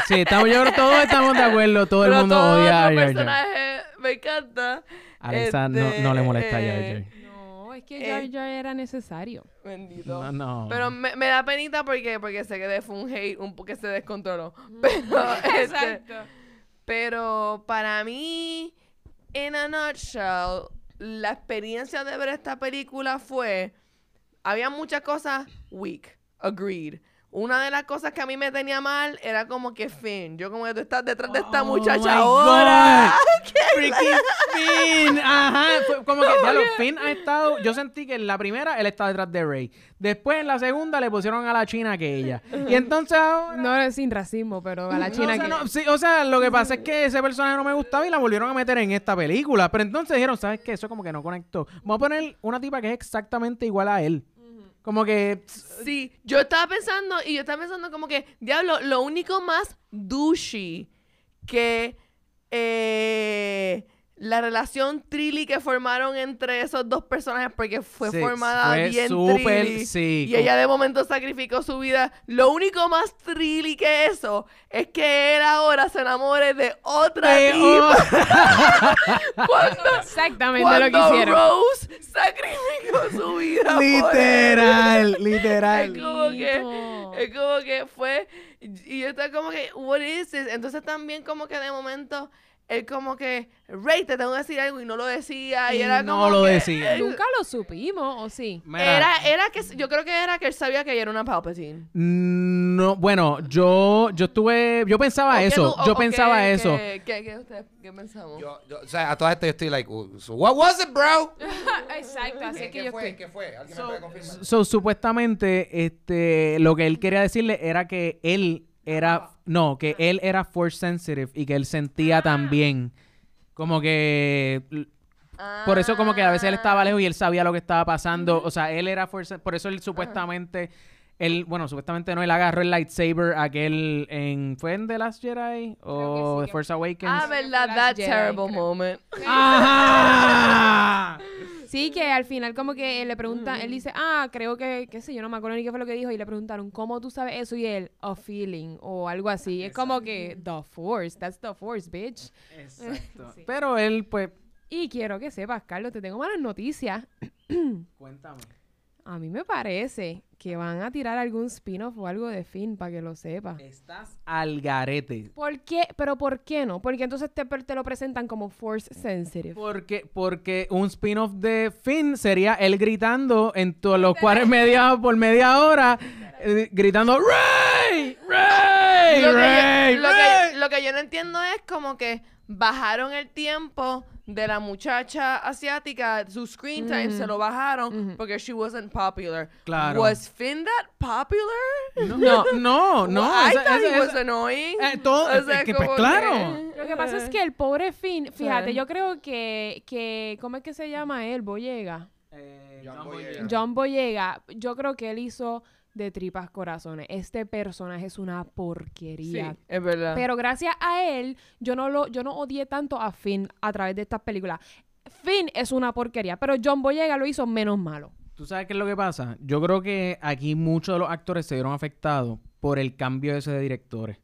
Sí, estamos, yo creo todos estamos de acuerdo. Todo el mundo
todos
odia a Jar Jar.
personajes me encanta.
Alexa no, no le molesta a Jar
Este,
Jar.
no, es que
Eh,
Jar Jar era necesario.
Bendito.
No, no.
Pero me, me da penita porque, porque sé que fue un hate, un poco que se descontroló. Pero, este, Pero para mí, en a nutshell, la experiencia de ver esta película fue. Había muchas cosas weak, agreed. Una de las cosas que a mí me tenía mal era como que Finn. Yo como que tú estás detrás de esta
Oh
muchacha ahora.
Freaking Finn. Ajá. Fue como que, ya lo, Finn ha estado. Yo sentí que en la primera él estaba detrás de Rey. Después en la segunda le pusieron a la China aquella. Y entonces ahora.
No es sin racismo, pero a la
No,
China
o sea,
que...
no, sí, o sea, lo que pasa es que ese personaje no me gustaba y la volvieron a meter en esta película. Pero entonces dijeron, ¿sabes qué? Eso como que no conectó. Vamos a poner una tipa que es exactamente igual a él. Como que.
Sí, yo estaba pensando, y yo estaba pensando como que, diablo, lo único más douchey que eh, la relación trilly que formaron entre esos dos personajes, porque fue
Sí,
formada
fue
bien
súper,
trilly,
sí,
y
como-
ella de momento sacrificó su vida. Lo único más trilly que eso es que él ahora se enamore de otra tipa. Cuando,
Exactamente lo que
cuando
hicieron.
Rose sacrificó su vida. por él.
literal,
Es
literal.
como que, es como que fue, y yo estaba como que, what is this? Entonces también como que de momento, él como que, Rey, te tengo que decir algo y no lo decía, y era
No
como
lo
que-
decía.
Nunca lo supimos, ¿o sí?
Mira,
Era, era que, yo creo que era que él sabía que ella era una Palpatine.
No, bueno, yo, yo estuve, yo pensaba
¿O qué
eso,
tú- o-
yo
o
pensaba
qué-
eso.
¿Qué, qué, qué ustedes qué pensamos?
Yo, yo- o sea, a todas estas yo estoy like, uh, so what was it, bro?
Exacto, así
¿Qué,
que
qué
yo
fue?
estoy...
¿Qué fue? ¿Alguien me puede confirmar?
So, supuestamente, este, lo que él quería decirle era que él era, no, que él era force sensitive y que él sentía también, como que, por eso como que a veces él estaba lejos y él sabía lo que estaba pasando, o sea, él era force, por eso él supuestamente, él, bueno, supuestamente no, él agarró el lightsaber aquel en, ¿fue en The Last Jedi o
sí,
The Force Awakens?
Ah, verdad, that
Jedi,
terrible
creo.
moment.
¡Ajá!
Sí, que al final como que él le pregunta, él dice, ah, creo que, qué sé yo, no me acuerdo ni qué fue lo que dijo, y le preguntaron, ¿cómo tú sabes eso? Y él, a feeling, o algo así. Es como que, the force, that's the force, bitch.
Exacto.
Sí.
Pero él, pues,
Y quiero que sepas, Carlos, te tengo malas noticias.
cuéntame.
A mí me parece que van a tirar algún spin-off o algo de Finn, para que lo sepas.
Estás al garete.
¿Por qué? ¿Pero por qué no? Porque entonces te, te lo presentan como force sensitive.
Porque, porque un spin-off de Finn sería él gritando en todos los cuares media por media hora, eh, gritando
yo, lo,
¡Rey!"
que, lo que yo no entiendo es como que, bajaron el tiempo de la muchacha asiática, su screen time se lo bajaron
Ujú.
porque she wasn't popular.
Claro.
Was Finn that popular?
No, no, no.
I
esa-
thought
esa-
he was
esa-
annoying.
eh, todo-
O sea,
es que, pues, claro.
que-
Lo que pasa es que el pobre Finn, fíjate,
Sí.
yo creo que, que, ¿cómo es que se llama él? Boyega.
John Boyega.
John Boyega, yo creo que él hizo de tripas corazones. Este personaje es una
Sí,
porquería.
es verdad.
Pero gracias a él, yo no lo, yo no odié tanto a Finn a través de estas películas. Finn es una porquería, pero John Boyega lo hizo menos malo.
¿Tú sabes qué es lo que pasa? Yo creo que aquí muchos de los actores se vieron afectados por el cambio ese de directores.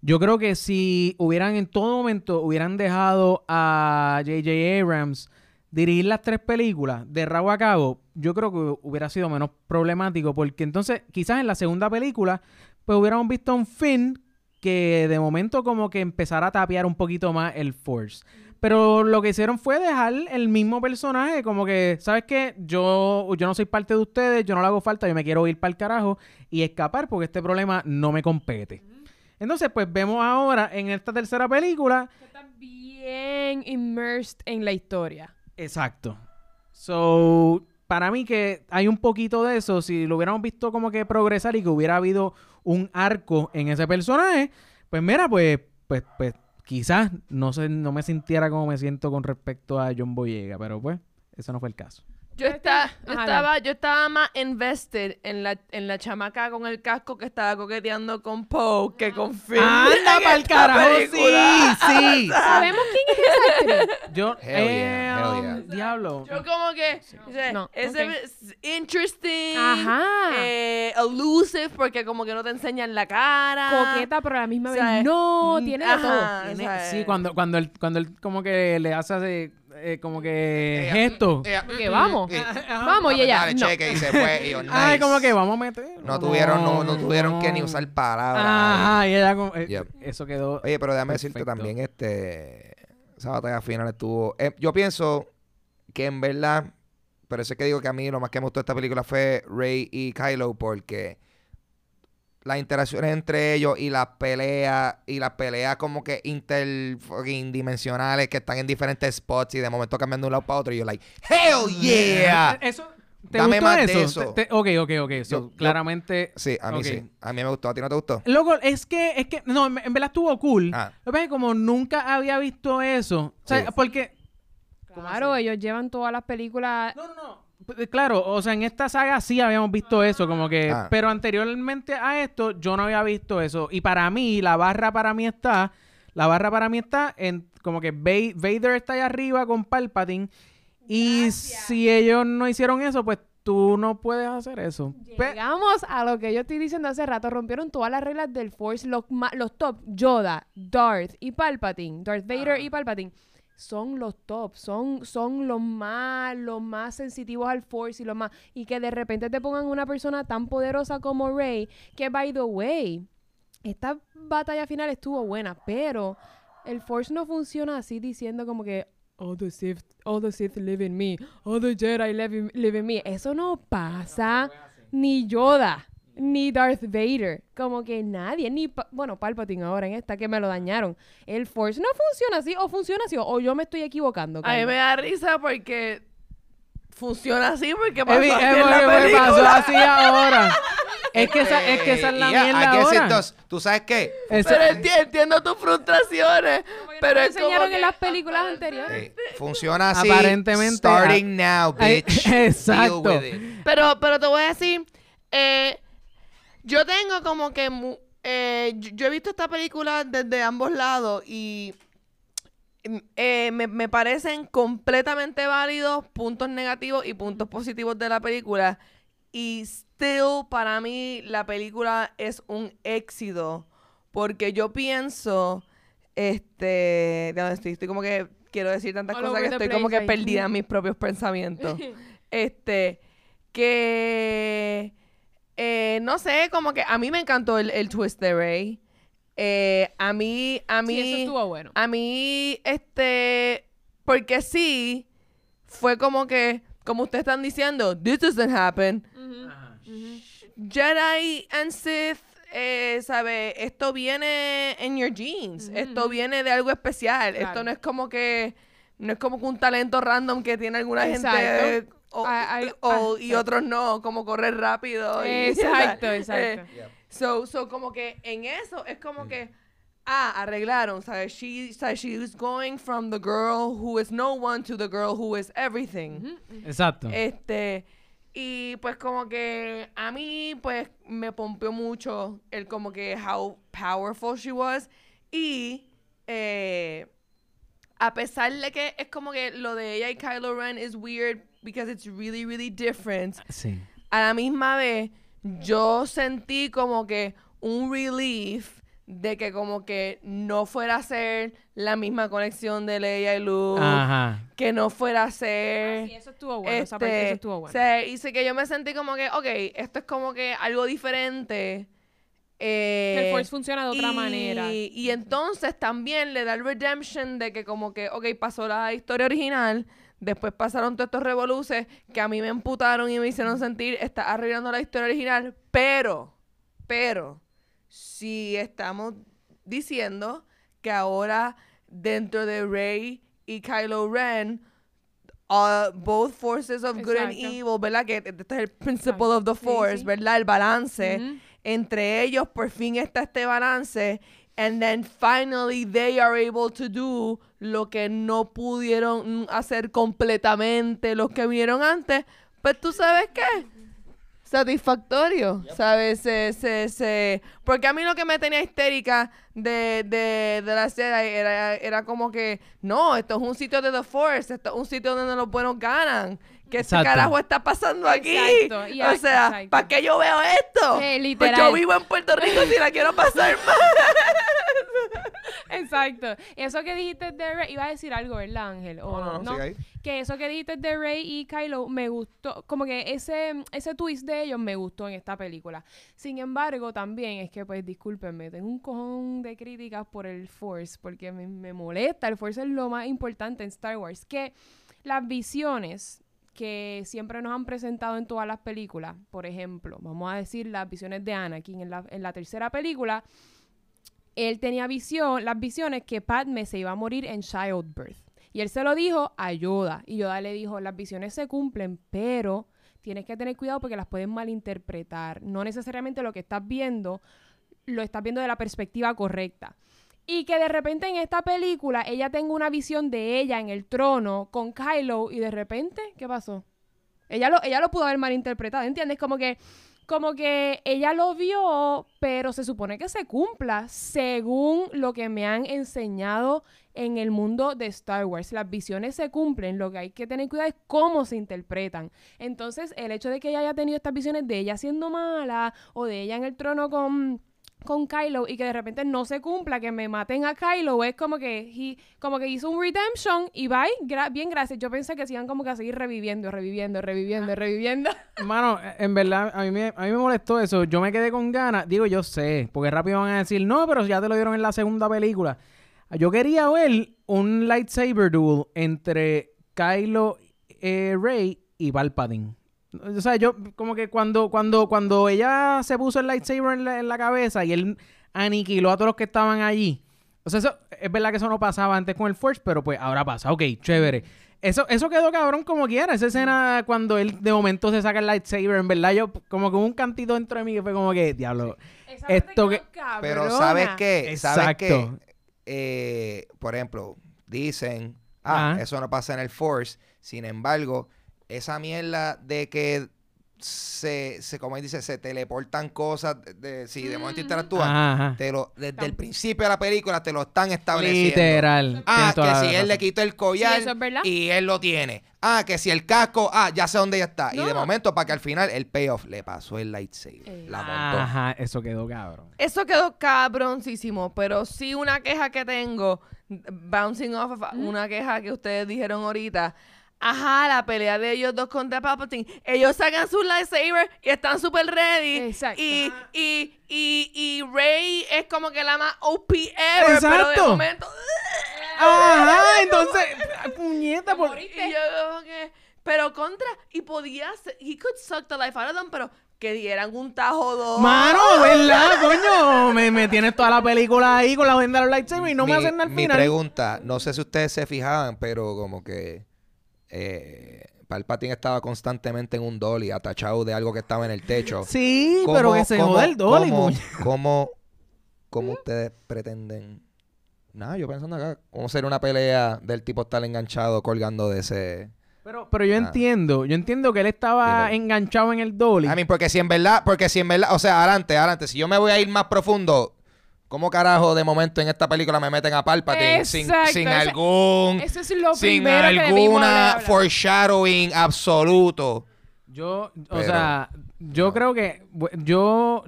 Yo creo que si hubieran en todo momento hubieran dejado a J.J. Abrams dirigir las tres películas de rabo a cabo, yo creo que hubiera sido menos problemático porque entonces quizás en la segunda película pues hubiéramos visto un Finn que de momento como que empezara a tapear un poquito más el Force. Pero lo que hicieron fue dejar el mismo personaje, como que, ¿sabes qué? Yo, yo no soy parte de ustedes, yo no le hago falta, yo me quiero ir para el carajo y escapar porque este problema no me compete. Entonces, pues vemos ahora en esta tercera película.
Está bien immersed en la historia.
Exacto. So, para mí que hay un poquito de eso, si lo hubiéramos visto como que progresar y que hubiera habido un arco en ese personaje, pues mira, pues, pues, pues, quizás no sé, no me sintiera como me siento con respecto a John Boyega, pero pues, ese no fue el caso.
Yo, está, yo
Ajá,
estaba, yo estaba más invested en la, en la chamaca con el casco que estaba coqueteando con Poe que con Finn.
¡Anda pa'l
esta
carajo!
película.
Sí, sí.
¿Sabemos quién es esa actriz?
Yo,
Hell yeah,
eh,
hell
um,
yeah.
diablo.
Yo como que, o sea,
No,
ese es interesting,
Ajá.
eh, elusive porque como que no te enseñan la cara.
Coqueta, pero a la misma vez no,
Mm,
tiene de todo.
Sí, cuando, cuando él, cuando él como que le hace así, eh, como que
Ella-
gesto.
ella-
Que vamos,
eh,
vamos y ella,
dale,
no.
cheque y se fue. y yo,
Ay,
nice.
como que vamos a meter.
No tuvieron, no, no tuvieron que ni usar palabras.
Ajá, y ella como, eh,
Yep.
eso quedó.
Oye, pero déjame decirte también, este, esa batalla final estuvo... eh, yo pienso que en verdad, por eso es que digo que a mí lo más que me gustó de esta película fue Rey y Kylo, porque las interacciones entre ellos y las peleas, y las peleas como que inter fucking dimensionales que están en diferentes spots y de momento cambian de un lado para otro, y yo like, ¡Hell yeah!
Eso, ¿Te
Dame
gustó
más de
eso? Te- te- ok, ok, ok. So,
Yo- yo-
claramente.
Sí, a mí sí. A mí me gustó. ¿A ti no te gustó?
Loco, es que, es que, no, en en verdad estuvo cool.
Ah.
Lo que pasa es que como nunca había visto eso. O sea,
Sí.
porque.
Claro, ellos llevan todas las películas.
No, no, no. P- Claro, o sea, en esta saga sí habíamos visto eso, como que.
Ah.
Pero anteriormente a esto, yo no había visto eso. Y para mí, la barra para mí está. La barra para mí está en. Como que Va- Vader está allá arriba con Palpatine. Y si ellos no hicieron eso, pues tú no puedes hacer eso. Pe-
Llegamos a lo que yo estoy diciendo hace rato. Rompieron todas las reglas del Force. Los, ma- los top, Yoda, Darth y Palpatine. Darth Vader y Palpatine. Son los top, son, son los más, los más sensitivos al Force y los más. Y que de repente te pongan una persona tan poderosa como Rey, que by the way, esta batalla final estuvo buena, pero el Force no funciona así diciendo como que all the Sith, all the Sith live in me, all the Jedi live in, live in me. Eso no pasa. Ni Yoda, ni Darth Vader. Como que nadie, ni, Pa- bueno, Palpatine ahora en esta que me lo dañaron. El Force no funciona así, o funciona así, o yo me estoy equivocando.
A mí me da risa porque funciona así porque pasó
Evi-
así en la
pasó así ahora. Es que esa, es que esa es la mierda ahora.
does. ¿Tú sabes qué?
Esa-
Pero enti- entiendo tus frustraciones. Pero
me
es como
enseñaron
que-
en las películas anteriores.
Eh, funciona así.
Aparentemente,
Starting now,
Ay,
bitch.
exacto.
Deal with it.
Pero, pero te voy a decir, eh, yo tengo como que, eh, yo, he visto esta película desde ambos lados y mm, eh, me, me parecen completamente válidos puntos negativos y puntos positivos de la película. Y still, para mí, la película es un éxito. Porque yo pienso, este, ¿de dónde estoy? Estoy como que quiero decir tantas
All
cosas que estoy como que perdida en mis propios pensamientos. este, que, eh, no sé, como que a mí me encantó el, el twist de Rey. Eh, a mí, a mí,
Sí, eso estuvo bueno.
a mí, este, porque sí, fue como que, como ustedes están diciendo, this doesn't happen. Jedi and Sith eh, ¿sabes? Esto viene en your jeans. Esto viene de algo especial. Esto no es como que... No es como que un talento random que tiene alguna gente...
Exacto.
O,
Ah, ah,
o-
ah,
y otros no, como correr rápido. y-
Exacto,
eh,
exacto.
So, so como que en eso es como que ah, arreglaron, ¿sabes? She, ¿sabes? She was going from the girl who is no one to the girl who is everything.
Ujú, ujú.
Exacto.
Este, y pues como que a mí pues me pompeó mucho el como que how powerful she was y eh, a pesar de que es como que lo de ella y Kylo Ren is weird because it's really really different
Sí.
a la misma vez, yo sentí como que un relief de que como que no fuera a ser la misma conexión de Leia y Luke,
Ajá.
que no fuera a ser...
Ah, sí, eso estuvo bueno. esa parte,
este,
eso estuvo bueno.
y sé que yo me sentí como que, ok, esto es como que algo diferente. eh,
que el Force funciona de otra
y-
manera.
Y entonces también le da el redemption de que como que, ok, pasó la historia original, después pasaron todos estos revoluces que a mí me emputaron y me hicieron sentir, está arreglando la historia original, pero, pero, si estamos diciendo que ahora dentro de Rey y Kylo Ren, uh, both forces of good and evil, ¿verdad? Que este es el principle of the force,
sí.
¿verdad? El balance entre ellos por fin está este balance and then finally they are able to do lo que no pudieron hacer completamente los que vinieron antes. Pues tú sabes qué satisfactorio. Sabes se, se, se- porque a mí lo que me tenía histérica de, de, de la serie era, era como que no esto es un sitio de The Force esto es un sitio donde los buenos ganan ¿Qué este carajo está pasando aquí?
Exacto, y
o sea. ¿para qué yo veo esto?
Eh,
Pues
literal.
yo vivo en Puerto Rico si la quiero pasar mal.
Exacto. Eso que dijiste de Rey, iba a decir algo, ¿verdad, Ángel? O,
No, no, no, sigue ahí.
Que eso que dijiste de Rey y Kylo me gustó, como que ese, ese twist de ellos me gustó en esta película. Sin embargo, también es que, pues, discúlpenme, tengo un cojón de críticas por el Force, porque me, me molesta. El Force es lo más importante en Star Wars. Que las visiones que siempre nos han presentado en todas las películas, por ejemplo, vamos a decir las visiones de Anakin en la, en la tercera película, él tenía visión, las visiones que Padme se iba a morir en childbirth. Y él se lo dijo a Yoda. Y Yoda le dijo, las visiones se cumplen, pero tienes que tener cuidado porque las pueden malinterpretar. No necesariamente lo que estás viendo lo estás viendo de la perspectiva correcta. Y que de repente en esta película ella tenga una visión de ella en el trono con Kylo y de repente, ¿qué pasó? Ella lo, ella lo pudo haber malinterpretado, ¿entiendes? Como que, como que ella lo vio, pero se supone que se cumpla según lo que me han enseñado en el mundo de Star Wars. Las visiones se cumplen, lo que hay que tener cuidado es cómo se interpretan. Entonces, el hecho de que ella haya tenido estas visiones de ella siendo mala o de ella en el trono con con Kylo y que de repente no se cumpla, que me maten a Kylo, es como que he- como que hizo un redemption y bye, gra- bien gracias. Yo pensé que se iban como que a seguir reviviendo, reviviendo, reviviendo, reviviendo.
Mano, en verdad, a mí, me, a mí me molestó eso. Yo me quedé con ganas. Digo, yo sé, porque rápido van a decir, no, pero ya te lo dieron en la segunda película. Yo quería ver un lightsaber duel entre Kylo eh, Rey y Palpatine. O sea, yo como que cuando, cuando, cuando ella se puso el lightsaber en la, en la cabeza y él aniquiló a todos los que estaban allí. O sea, eso, es verdad que eso no pasaba antes con el Force, pero pues ahora pasa. Ok, chévere. Eso, eso quedó cabrón como quiera. Esa escena cuando él de momento se saca el lightsaber, en verdad, yo como que hubo un cantito dentro de mí que fue como que, diablo.
Esa
Esto que-
Pero. ¿sabes qué? ¿Sabes qué? Eh, por ejemplo, dicen, ah,
Ajá.
eso no pasa en el Force. Sin embargo, esa mierda de que se, se como él dice, se teleportan cosas, de, de- si de momento
Ujú.
interactúan,
Ajá,
te lo, desde el principio de la película te lo están estableciendo.
Literal.
Ah, que si él
razón.
le quitó el collar
Sí, eso es
y él lo tiene. Ah, que si el casco, ah, ya sé dónde ya está. Y de momento, para que al final el payoff le pasó el lightsaber.
Eh.
La montó.
Ajá, eso quedó cabrón.
Eso quedó cabroncísimo, pero sí una queja que tengo, bouncing off of una queja que ustedes dijeron ahorita. Ajá, la pelea de ellos dos contra Palpatine. Ellos sacan sus lightsaber y están súper ready.
Exacto.
Y, y, y, y Rey es como que la más OP ever, pero de
Exacto.
momento...
Ajá, entonces, puñeta, por...
Y yo como que... Pero contra, y podía ser, he could suck the life out of them, pero que dieran un tajo dos.
Mano, ¿verdad, coño? Me, me tienes toda la película ahí con la venda de los lightsabers y no me
Mi-
hacen nada al
Mi
final.
pregunta, no sé si ustedes se fijaban, pero como que eh, Palpatine estaba constantemente en un dolly, atachado de algo que estaba en el techo.
Sí,
¿Cómo-
pero que se joda el dolly,
cómo- ¿Cómo, cómo ustedes pretenden? Nada, yo pensando acá, ¿cómo sería una pelea del tipo estar enganchado colgando de ese...
Pero, pero yo
Ah.
entiendo, yo entiendo que él estaba enganchado en el dolly.
I mean, porque si en verdad, porque si en verdad, o sea, adelante, adelante, si yo me voy a ir más profundo, ¿cómo carajo de momento en esta película me meten a Palpatine sin,
Exacto,
sin
ese-
algún,
Eso es lo
sin
que
alguna foreshadowing absoluto?
Yo, o
Pero-
sea, yo
no.
creo que yo,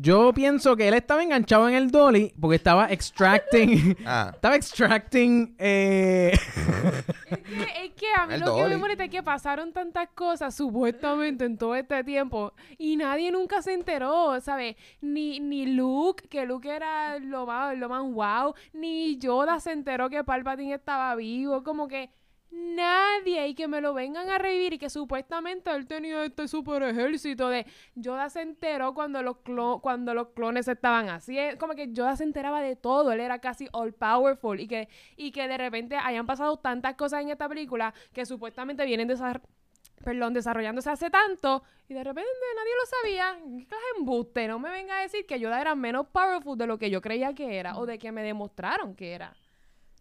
yo pienso que él estaba enganchado en el dolly porque estaba extracting,
Ah,
estaba extracting, eh,
Es que, es que a mí
El
lo que me molesta es que pasaron tantas cosas supuestamente en todo este tiempo y nadie nunca se enteró, ¿sabes? Ni, ni Luke, que Luke era lo más, lo más wow, ni Yoda se enteró que Palpatine estaba vivo, como que nadie y que me lo vengan a revivir y que supuestamente él tenía este super ejército de Yoda se enteró cuando los clo- cuando los clones estaban así, es como que Yoda se enteraba de todo, él era casi all powerful y que y que de repente hayan pasado tantas cosas en esta película que supuestamente vienen desar- perdón, desarrollándose hace tanto y de repente nadie lo sabía. ¿Qué clase de embuste? No me venga a decir que Yoda era menos powerful de lo que yo creía que era o de que me demostraron que era.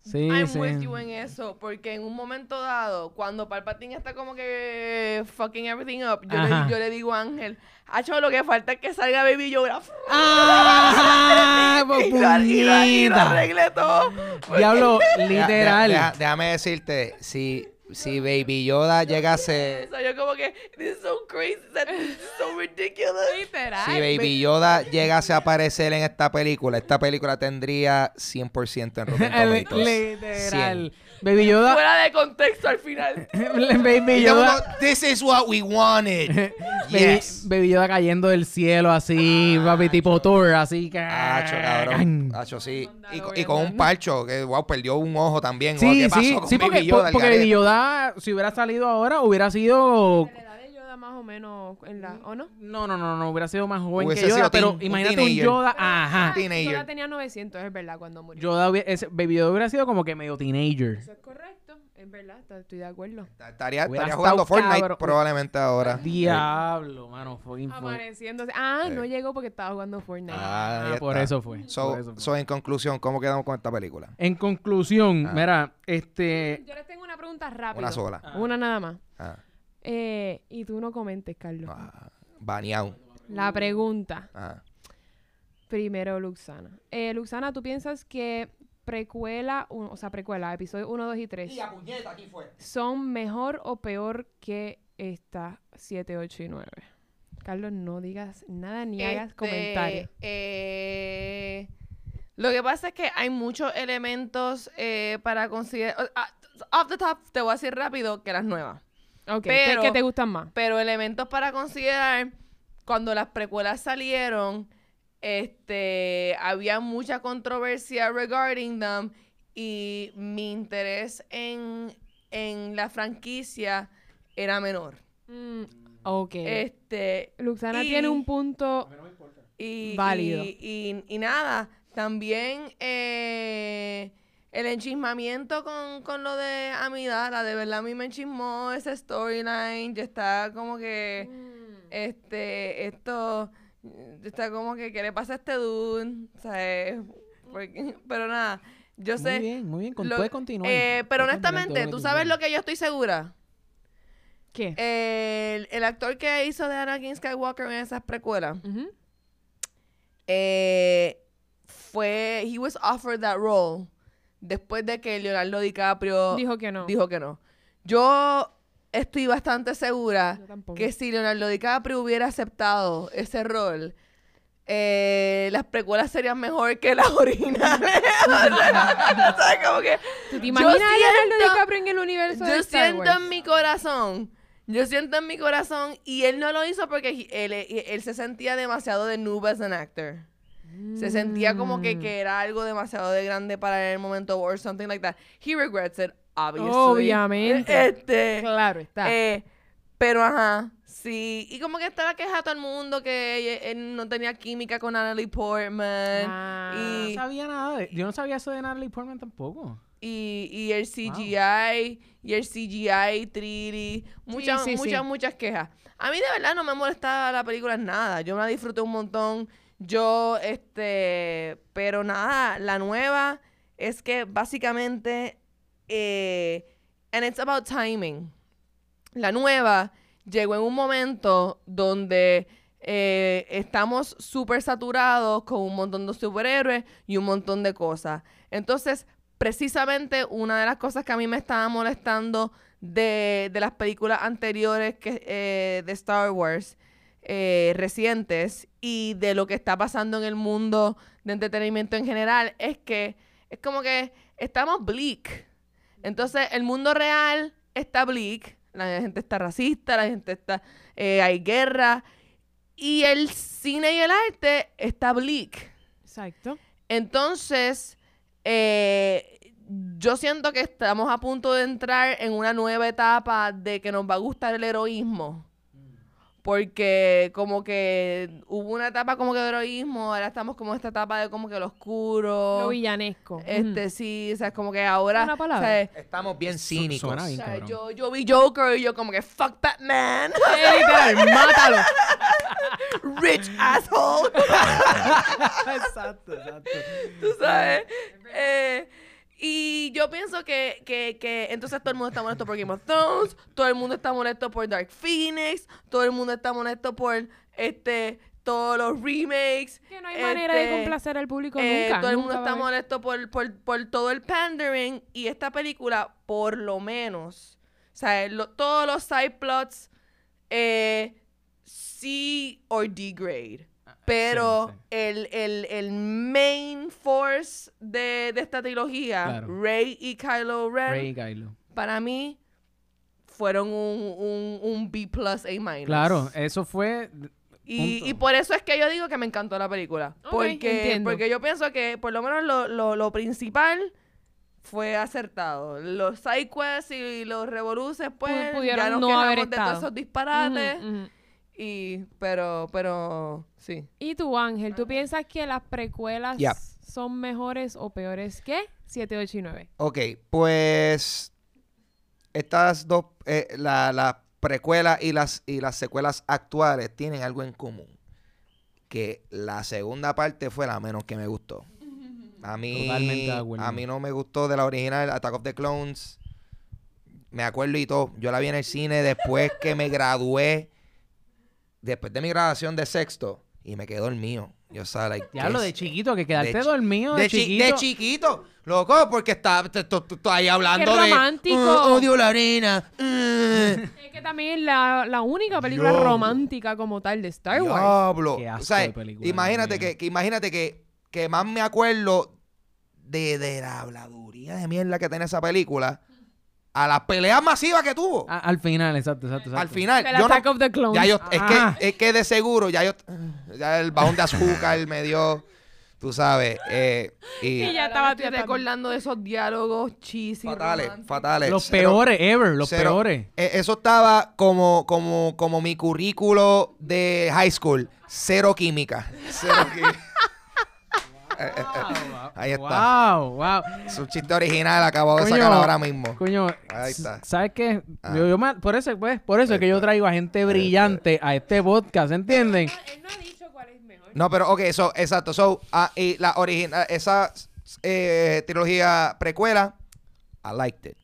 Sí,
I'm
sí.
with you en eso, porque en un momento dado, cuando Palpatine está como que fucking everything up, yo, le, yo le digo a Ángel, Hacho, lo que falta es que salga Baby Yoda.
¡Ah!
y, lo, y lo- y lo arregle todo.
Diablo, literal.
deja- deja- déjame decirte, si, si Baby Yoda llegase...
O sea, yo como que, this is so crazy, this is so ridiculous.
Literal.
Si Baby Yoda llegase a aparecer en esta película, esta película tendría 100% en Rotten Tomatoes.
literal. Baby Yoda,
Fuera de contexto al final.
Baby Yoda,
This is what we wanted.
Baby,
yes.
Baby Yoda cayendo del cielo así, papi, tipo Thor, así que...
Hacho, cabrón. Hacho, sí. Y, co- y con un parcho, que wow, perdió un ojo también.
Sí,
Wow, ¿Qué pasó
sí,
con
sí, porque,
Baby Yoda,
por-
al
porque? Baby Yoda, si hubiera salido ahora, hubiera sido...
Yoda más o menos en la, ¿o no?
No, no, no, no, hubiera sido más joven
Hubiese
que Yoda,
sido
pero
teen- un
imagínate un
teenager.
Yoda, ajá.
Ah,
Teenager.
Yoda tenía 900, es verdad, cuando murió.
Yoda, hubiera- ese, Baby Yoda hubiera sido como que medio teenager.
Eso es correcto, es verdad, estoy de acuerdo.
Estaría,
Hubiera
estaría jugando
estado
Fortnite
cabrón.
probablemente ahora.
Diablo, mano, fucking fue.
Amaneciéndose. Ah,
Sí.
no llegó porque estaba jugando Fortnite.
Ah, ahí
Ah, por
está.
eso fue.
So,
por eso fue.
so, en conclusión, ¿cómo quedamos con esta película?
En conclusión,
Ah.
mira, este...
Yo les tengo una pregunta rápida.
Una sola.
Una nada más.
Ah,
Eh, y tú no comentes, Carlos.
ah, baneado.
La pregunta.
Ah.
Primero, Luxana. Eh, Luxana, ¿tú piensas que precuela, un- o sea, precuela, episodio 1, 2 y 3,
puñeta, aquí fue.
son mejor o peor que esta 7, 8 y 9? Carlos, no digas nada ni hagas
Este,
comentarios.
eh, lo que pasa es que hay muchos elementos eh, para considerar. ah, off the top, te voy a decir rápido que las nuevas.
Ok, ¿qué-
pero-
¿qué te gustan más?
Pero elementos para considerar, cuando las precuelas salieron, este, había mucha controversia regarding them y mi interés en, en la franquicia era menor.
Mm, ok.
Este,
Luxana
y-
tiene un punto...
y,
Válido.
Y, y- y nada, también eh, el enchismamiento con, con lo de Amidala, de verdad a mí me enchismó ese storyline, ya está como que, este, esto, está como que, ¿qué le pasa a este dude? O sea, eh, porque- pero nada, yo sé...
Muy bien, muy bien, con,
lo-
puedes continuar.
eh, pero honestamente, ¿tú sabes lo que yo estoy segura?
¿Qué?
El, el actor que hizo de Anakin Skywalker en esas precuelas, eh, fue, he was offered that role después de que Leonardo DiCaprio
Dijo que no.
dijo que no. Yo estoy bastante segura
Yo
que si Leonardo DiCaprio hubiera aceptado ese rol, eh, las precuelas serían mejor que las originales. Que
¿Tú te
yo
imaginas Leonardo
siento-
DiCaprio en el universo de
yo
Star
siento
Wars?
en mi corazón, yo siento en mi corazón, y él no lo hizo porque él, él se sentía demasiado de noob as an actor. Se sentía como que,
Mm.
que era algo demasiado de grande para el momento or something like that. He regrets it, obviously.
Obviamente.
Este,
Claro está.
eh, Pero ajá, sí. Y como que estaba quejando a todo el mundo que él no tenía química con Natalie Portman.
Ah.
No sabía nada de... Yo no sabía eso de Natalie Portman tampoco.
y, y el CGI, y el CGI 3D, muchas,
sí, sí.
muchas, muchas quejas. A mí de verdad no me molestaba la película en nada. Yo me la disfruté un montón. Yo, este, pero nada, la nueva es que básicamente, eh, and it's about timing. La nueva llegó en un momento donde eh, estamos súper saturados con un montón de superhéroes y un montón de cosas. Entonces, precisamente una de las cosas que a mí me estaba molestando de, de las películas anteriores que, eh, de Star Wars eh, recientes y de lo que está pasando en el mundo de entretenimiento en general es que es como que estamos bleak. Entonces, el mundo real está bleak, la gente está racista, la gente está, eh, hay guerra, y el cine y el arte está bleak.
Exacto.
Entonces, eh, yo siento que estamos a punto de entrar en una nueva etapa de que nos va a gustar el heroísmo. Porque como que hubo una etapa como que de heroísmo, ahora estamos como en esta etapa de como que lo oscuro.
Lo villanesco.
Este, sí, o sea, es como que ahora...
Una palabra.
o sea,
Estamos bien
Su-
cínicos.
o sea, yo, yo vi Joker y yo como que fuck Batman,
Eh, literal, mátalo.
rich asshole,
exacto, exacto.
tú sabes. Eh, y yo pienso que, que, que entonces todo el mundo está molesto por Game of Thrones, todo el mundo está molesto por Dark Phoenix, todo el mundo está molesto por este todos los remakes.
Que no hay manera de
este,
complacer al público
Eh,
nunca.
todo el mundo está molesto por, por, por todo el pandering y esta película, por lo menos, o sea, lo- todos los side plots, eh, C or D grade. Pero
sí.
El, el, el main force de, de esta trilogía,
Claro.
Rey y Kylo Ren,
Rey y Kylo.
para mí fueron un, un, un B plus A minus.
Claro, eso fue...
Y, y por eso es que yo digo que me encantó la película. Porque,
entiendo.
porque yo pienso que por lo menos lo, lo, lo principal fue acertado. Los sidequests y los revoluces, pues,
Pu- pudieron
ya nos
no
quejamos
haber
de
estado.
todos esos disparates. Y, pero, pero, sí.
¿Y tú, Ángel, tú piensas que las precuelas son mejores o peores que 7, 8 y 9?
Ok, pues estas dos, eh, la, la precuela y las, y las secuelas actuales tienen algo en común. Que la segunda parte fue la menos que me gustó. A mí, a mí no me gustó de la original Attack of the Clones. Me acuerdo y todo. Yo la vi en el cine después que me gradué. Después de mi graduación de sexto. Y me quedó el mío. Yo, sea, like,
Ya lo
¿qué
de chiquito, que quedarte
de
dormido de,
de, chi-
chiquito.
de chiquito. Loco, porque está, ahí hablando de...
romántico.
"Uh, odio la arena. uh".
Es que también es la, la única película romántica como tal de Star Wars.
Diablo.
Qué
O
asco
sea,
de película,
imagínate que, que imagínate que, que más me acuerdo de, de la habladuría de mierda que tiene esa película a las peleas masivas que tuvo.
A- al final, exacto, exacto, exacto.
Al final,
El
yo no-
Attack of the Clones.
ya yo, es
Ah.
que, es que de seguro, ya yo, ya el bajón de azúcar me dio, tú sabes, eh, y
Y ya estaba
recordando de esos diálogos cheesy.
fatales,
románticos.
fatales.
Los
Cero-
peores ever, los
cero.
peores.
Eh, eso estaba como, como, como mi currículo de high school. Cero química. Cero química. Ahí está.
Wow, wow.
Es un chiste original, acabo de
Coño.
sacar ahora mismo.
Coño,
Ahí está.
¿sabes qué?
Ah.
Yo, yo me- por eso, pues, por eso es que yo traigo a gente brillante a este podcast, ¿entienden?
Él no ha dicho cuál es mejor.
No, pero ok, so, exacto. So, ah, y la original, esa eh, trilogía precuela, I liked it.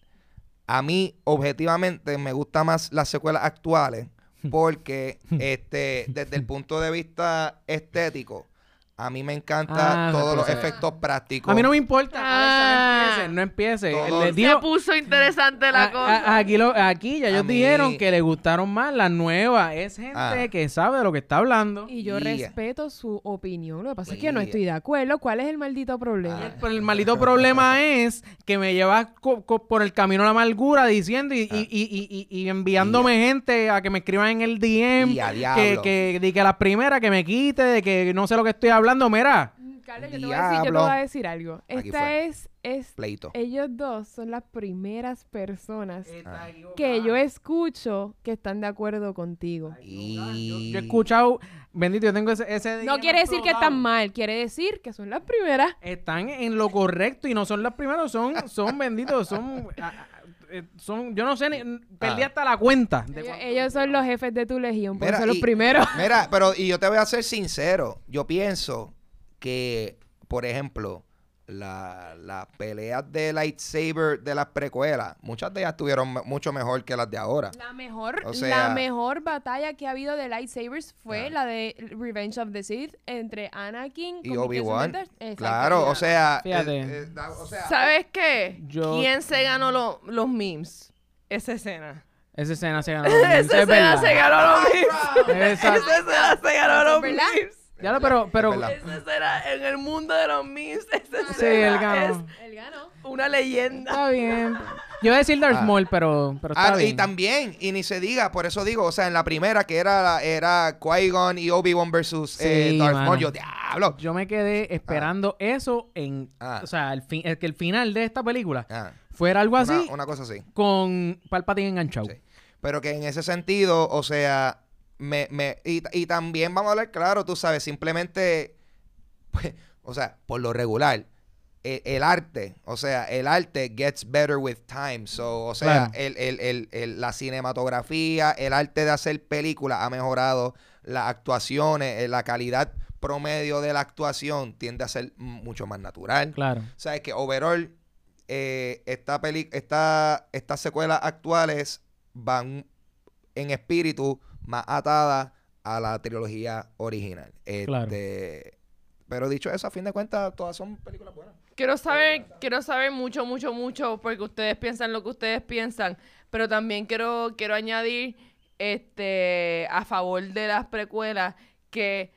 A mí, objetivamente, me gusta más las secuelas actuales porque, este, desde el punto de vista estético, a mí me encanta
Ah,
todos los efectos prácticos.
A mí no me importa.
Ah.
No empiece, no empiece.
Se
digo,
puso interesante la
a-
cosa.
a- aquí, lo- aquí ya ellos
mí-
dijeron que les gustaron más las nuevas. Es gente
Ah.
que sabe de lo que está hablando.
Y yo
Yeah.
respeto su opinión. Lo que pasa es que no estoy de acuerdo. ¿Cuál es el maldito problema?
Ah.
Pero el maldito problema es que me llevas por el camino a la amargura diciendo y,
Ah.
y- y- y- y enviándome gente a que me escriban en el DM que, que, de que las primeras que me quite, de que no sé lo que estoy hablando. Mira,
Carlos, yo te voy a decir, yo te voy a decir algo.
Aquí
Esta
fue.
es, es,
Pleito.
ellos dos son las primeras personas
Está
Ah.
equivocado.
que yo escucho que están de acuerdo contigo.
Y...
Yo he escuchado, bendito, yo tengo ese... ese
No quiere decir que están mal, quiere decir que son las primeras.
Están en lo correcto y no son los primeros, son, son benditos, son... eh, son yo no sé, ni- perdí
Ah.
hasta la cuenta. de
Ellos, son los jefes de tu legión, por
Mira,
ser los
y-
primeros.
Mira, pero y yo te voy a ser sincero. Yo pienso que, por ejemplo, la- las peleas de lightsaber de las precuelas, muchas de ellas estuvieron me- mucho mejor que las de ahora.
La mejor,
O sea-
la mejor batalla que ha habido de lightsabers fue la de Revenge of the Sith entre Anakin
Y Obi-Wan. Claro,
Exacto.
o sea,
Fíjate.
eh, eh, o sea,
¿Sabes qué?
Yo-
¿Quién se ganó lo- los memes? Esa escena.
Esa escena se ganó. los memes,
Esa
es
escena se ganó los memes.
Esa-
escena se ganó los memes.
Ya lo, pero, pero,
Es verdad.
Esa escena en el mundo de los memes.
Sí, él
escena
ganó.
Él ganó.
es una leyenda.
está bien. Yo iba a decir Darth
Ah.
Maul, pero, pero está
Ah,
bien.
y también, y ni se diga, por eso digo, o sea, en la primera que era, era Qui-Gon y Obi-Wan versus eh,
Sí,
Darth
mano.
Maul, yo, diablo.
Yo me quedé esperando eso en,
Ah.
o sea, el, fin, el que el final de esta película
Ah,
fuera algo así
una, una cosa así.
con Palpatine enganchado.
Sí. Pero que en ese sentido, o sea, me, me, y, y también vamos a hablar claro, tú sabes, simplemente, pues, o sea, por lo regular, e- el, arte, o sea, el arte gets better with time. So, o sea,
Claro.
el, el- el- el- la cinematografía, el arte de hacer películas ha mejorado, las actuaciones, eh, la calidad promedio de la actuación tiende a ser mucho más natural.
Claro.
Sabes que overall eh, esta peli esta, estas secuelas actuales van en espíritu más atadas a la trilogía original.
Claro.
Este, Pero dicho eso, a fin de cuentas, todas son películas buenas.
Quiero saber, quiero saber mucho, mucho, mucho, porque ustedes piensan lo que ustedes piensan, pero también quiero, quiero añadir este a favor de las precuelas que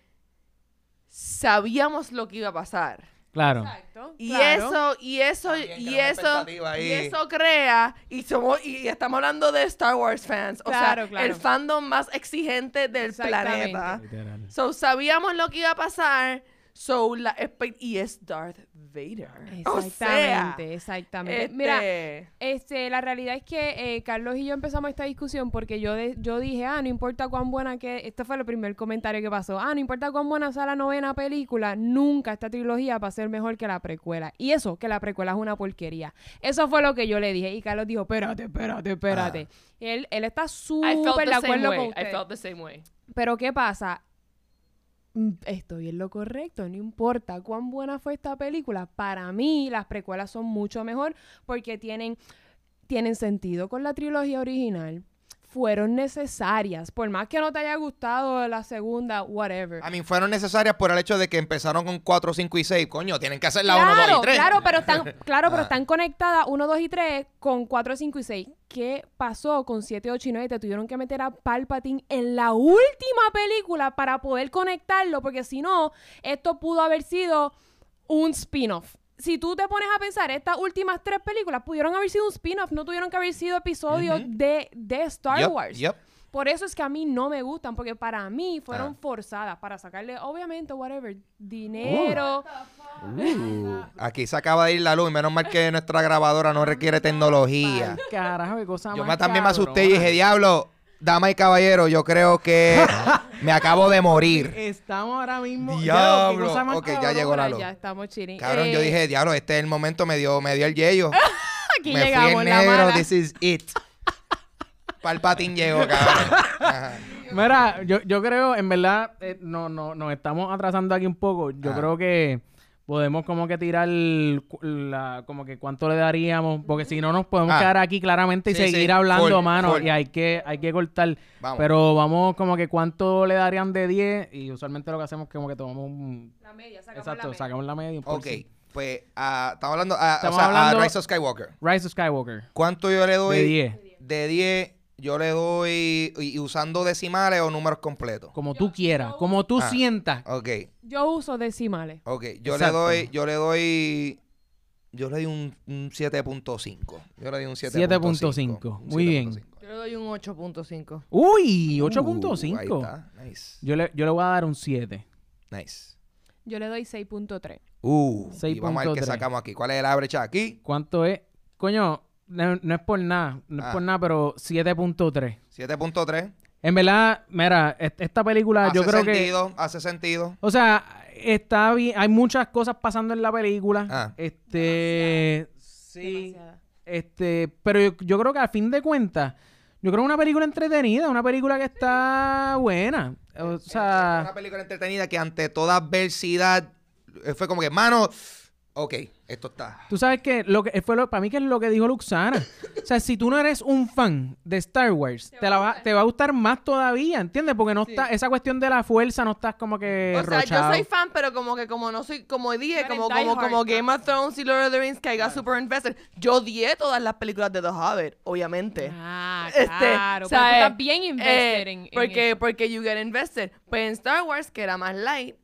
sabíamos lo que iba a pasar.
Claro.
Exacto.
Y
claro.
eso, y eso,
También
y eso, y eso crea, y somos, y estamos hablando de Star Wars fans, o
Claro,
sea,
claro.
el fandom más exigente del
Exactamente.
planeta.
Literal.
So, sabíamos lo que iba a pasar, so, la espe- y es Darth Vader. O sea,
Exactamente, exactamente.
este,
Mira, Este, la realidad es que eh, Carlos y yo empezamos esta discusión porque yo, de- yo dije, ah, no importa cuán buena que... Este fue el primer comentario que pasó. Ah, no importa cuán buena sea la novena película, nunca esta trilogía va a ser mejor que la precuela. Y eso, que la precuela es una porquería. Eso fue lo que yo le dije. Y Carlos dijo, espérate, espérate, espérate. Él, él está
I
súper de acuerdo
way.
con
I
usted.
felt the same way.
Pero ¿qué pasa? Mm, Estoy en lo correcto, no importa cuán buena fue esta película. Para mí, las precuelas son mucho mejor porque tienen, tienen sentido con la trilogía original. Fueron necesarias. Por más que no te haya gustado la segunda, whatever.
A mí fueron necesarias por el hecho de que empezaron con 4, 5 y 6. Coño, tienen que hacer la 1, 2
Claro,
y 3.
claro, pero están, claro, pero
Ah.
están conectadas 1, 2 y 3 con 4, 5 y 6. ¿Qué pasó con 7, 8 y 9? Te tuvieron que meter a Palpatine en la última película para poder conectarlo, porque si no, esto pudo haber sido un spin-off. Si tú te pones a pensar, estas últimas tres películas pudieron haber sido un spin-off, no tuvieron que haber sido episodios de, de Star Wars.
yup.
Por eso es que a mí no me gustan, porque para mí fueron
Ah.
forzadas para sacarle, obviamente, whatever, dinero.
Uh, aquí se acaba de ir la luz. y Menos mal que nuestra grabadora no requiere tecnología.
Carajo, qué cosa
Yo
más
también me asusté y dije, diablo, dama y caballero, yo creo que me acabo de morir.
Estamos ahora mismo.
Diablo.
más
Ok, ya llegó la luz.
Ya estamos chilling.
Cabrón, yo
Eh,
dije, diablo, este es el momento, me dio, me dio el yello.
Aquí
me
llegamos,
fui en
la
negro,
mala.
this is it. Palpatín llegó, cabrón. Ajá.
Mira, yo, yo creo, en verdad, eh, no, no, nos estamos atrasando aquí un poco. Yo
Ah.
creo que podemos como que tirar la, como que cuánto le daríamos, porque si no nos podemos
Ah.
quedar aquí claramente y
Sí,
seguir
sí,
hablando,
full,
mano, y hay que, hay que cortar.
Vamos.
Pero vamos como que cuánto le darían de 10 y usualmente lo que hacemos es como que tomamos un...
La media, sacamos
Exacto,
la media.
sacamos la media. y un por
ok, pues ah, estamos hablando, ah,
Estamos
o sea,
hablando-
a Rise of Skywalker.
Rise of Skywalker.
¿Cuánto yo le doy?
De 10.
De 10, yo le doy, y, y usando decimales o números completos.
Como tú quieras, como tú
Ah.
sientas.
Ok,
Yo uso decimales.
ok. Yo
Exacto.
le doy, yo le doy, yo le doy un, un 7.5. Yo le doy un
7.5.
Un
Muy bien.
7.5.
Yo le doy un 8.5.
Uy,
Uh,
8.5.
ahí está. Nice.
yo, le, yo le voy a dar un 7.
Nice.
Yo le doy 6.3.
Uh, y vamos a ver qué
6.3.
sacamos aquí. ¿Cuál es el average aquí?
¿Cuánto es? Coño, no, no es por nada, no
Ah.
es por nada, pero 7.3.
7.3.
En verdad, mira, est- esta película
Hace
yo creo que...
sentido, hace sentido.
O sea, está bien, hay muchas cosas pasando en la película.
Ah.
Este, sí,
Demasiada.
este, pero yo, yo creo que a fin de cuentas, yo creo que una película entretenida, una película que está buena. O
una
sea,
película entretenida que ante toda adversidad eh, fue como que, mano, ok, esto está.
tú sabes que lo que fue lo, para mí que es lo que dijo Luxana. O sea, si tú no eres un fan de Star Wars, te, la va, te va a gustar más todavía, ¿entiendes? Porque no
Sí.
está esa cuestión de la fuerza no estás como que
O sea,
rochado.
yo soy fan, pero como que como no soy, como dije, como, como, como Game of Thrones y Lord of the Rings, que I got super invested. Yo odié todas las películas de The Hobbit, obviamente.
Ah,
Este,
claro.
o
pero
sea,
tú
eh,
estás bien invested
Eh,
en, en
porque,
eso.
porque you get invested. Pues en Star Wars, que era más light,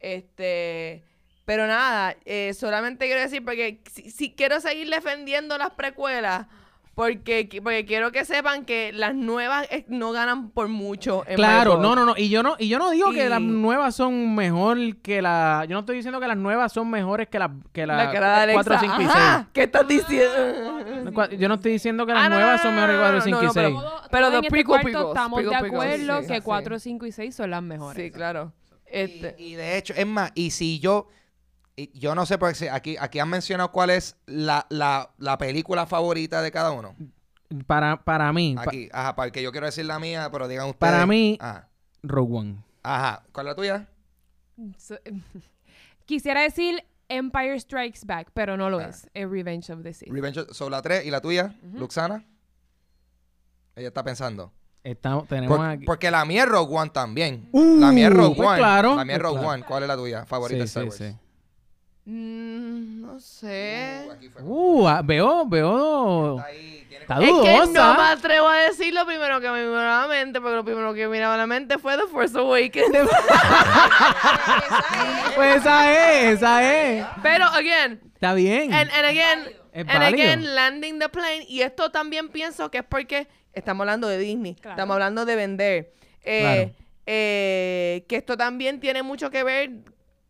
este... Pero nada, eh, solamente quiero decir, porque si, si quiero seguir defendiendo las precuelas, porque, porque quiero que sepan que las nuevas eh, no ganan por mucho. en
Claro, no, no, no. Y yo no, y yo no digo que las nuevas son mejor que la. Yo no estoy diciendo que las nuevas son mejores que las que la,
La cara de
4,
Alexa.
5 y 6.
Ajá, ¿Qué estás diciendo?
Yo no estoy diciendo que las
Ah,
nuevas
no,
son mejores que
no,
4,
no,
5
no,
y
no, pero-
6.
Todo-
pero
en este
prequel
cuarto
prequels,
estamos de acuerdo
sí,
que
sí.
4, 5 y 6 son las mejores.
Sí, claro.
Y,
Este,
y de hecho, es más, y si yo, y yo no sé, porque aquí, aquí han mencionado cuál es la, la, la película favorita de cada uno.
Para, para mí, pa-
Aquí, ajá, porque yo quiero decir la mía, pero digan ustedes.
Para mí-
Ajá,
Rogue One.
ajá. ¿cuál es la tuya?
So- Quisiera decir Empire Strikes Back, pero no lo
Ah.
es. Es Revenge of the Sith.
Revenge of- sobre la 3 y la tuya. Luxana. Ella está pensando.
Estamos, tenemos
Por-
aquí.
porque la mía es Rogue One también.
Uh,
la mía es Rogue
pues
One.
claro,
la mía es
pues
Rogue
claro.
One. ¿Cuál es la tuya? Favorita
Sí,
de Star
sí.
Mm, no sé.
Uh, aquí fue.
Uh, ah, veo, veo.
Está ahí, tiene
Está
como-
Es que no me
dudosa.
atrevo a decir lo primero que me vino a la mente, porque lo primero que me vino a la mente fue The Force Awakens.
Pues esa es, esa es.
Pero, again,
Está bien.
and, and again,
Es
and again, landing the plane. Y esto también pienso que es porque estamos hablando de Disney,
Claro.
estamos hablando de vender. Eh,
Claro.
eh, que esto también tiene mucho que ver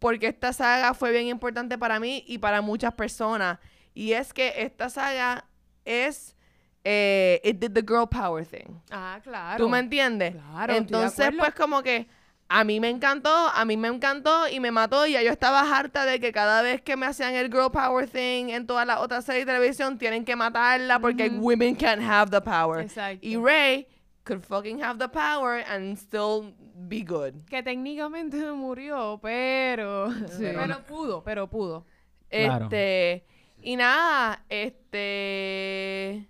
porque esta saga fue bien importante para mí y para muchas personas. Y es que esta saga es... Eh, it did the girl power thing.
Ah, claro.
¿Tú me entiendes?
Claro,
Entonces, pues como que a mí me encantó, a mí me encantó y me mató y ya yo estaba harta de que cada vez que me hacían el girl power thing en todas las otras series de televisión tienen que matarla porque women can't have the power.
Exacto.
Y Rey could fucking have the power and still be good.
Que técnicamente murió, pero...
Sí.
Pero pudo, pero pudo.
Claro.
Este, y nada, este...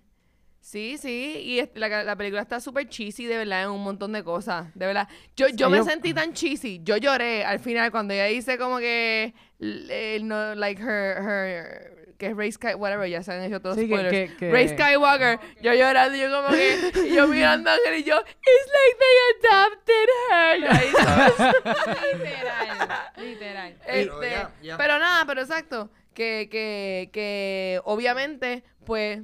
Sí, sí, y la, la película está súper cheesy, de verdad, en un montón de cosas, de verdad. Yo, yo me
yo-
sentí tan cheesy, yo lloré al final cuando ella dice como que, eh, no, like, her, her, que es Ray Sky, whatever, ya se han hecho todos
Sí, que-
spoilers.
que- que-
Ray Skywalker, yo llorando, yo como que, y yo mirando a Ángel y yo, it's like they adopted her.
Literal, literal.
Pero
Este,
ya, ya.
Pero nada, pero exacto. Que, que, que obviamente, pues,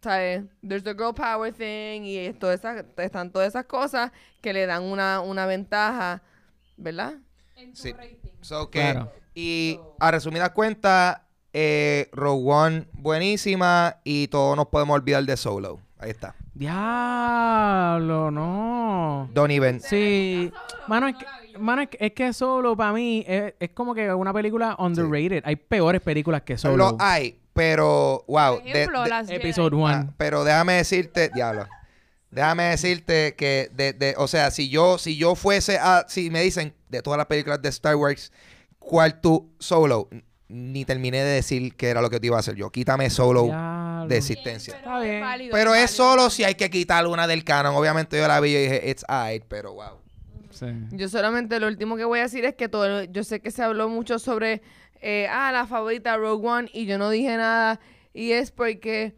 ¿sabes? There's the girl power thing y es toda esa- están todas esas cosas que le dan una, una ventaja, ¿verdad?
Sí. So que,
Claro.
Y a resumidas cuentas, eh, Rogue One buenísima y todos nos podemos olvidar de Solo. Ahí está.
Diablo, no.
Don't even.
Sí. Mano, es que, mano, es que, es que Solo para mí es, es como que una película underrated. Hay peores películas que Solo.
Lo hay, pero wow.
Por
de-
ejemplo,
de-
las
Episode
Jedi.
1.
ah, pero déjame decirte, diablo. Déjame decirte que, de, de- o sea, si yo, si yo fuese a, si me dicen de todas las películas de Star Wars, ¿cuál tú solo? Ni terminé de decir qué era lo que te iba a hacer yo. Quítame solo
Diablo.
de existencia.
Está bien.
válido,
Pero es solo si hay que quitar una del canon. Obviamente yo la vi y dije, it's alright, pero wow.
Sí.
Yo solamente lo último que voy a decir es que todo, yo sé que se habló mucho sobre, eh, ah, la favorita Rogue One y yo no dije nada y es porque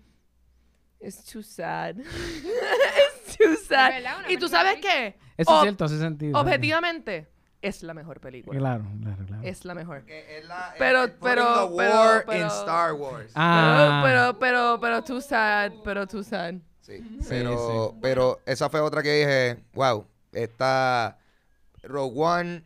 it's too sad. it's too sad.
verdad,
¿Y tú sabes qué?
Eso es cierto, hace sentido.
Objetivamente, es la mejor película.
Claro, claro, claro.
Es la mejor.
Pero,
Pero- pero- pero- pero-
Star Wars.
Ah.
Pero, pero, pero, pero too sad, pero too sad.
Sí, pero,
sí.
pero esa fue otra que dije, wow, está Rogue One,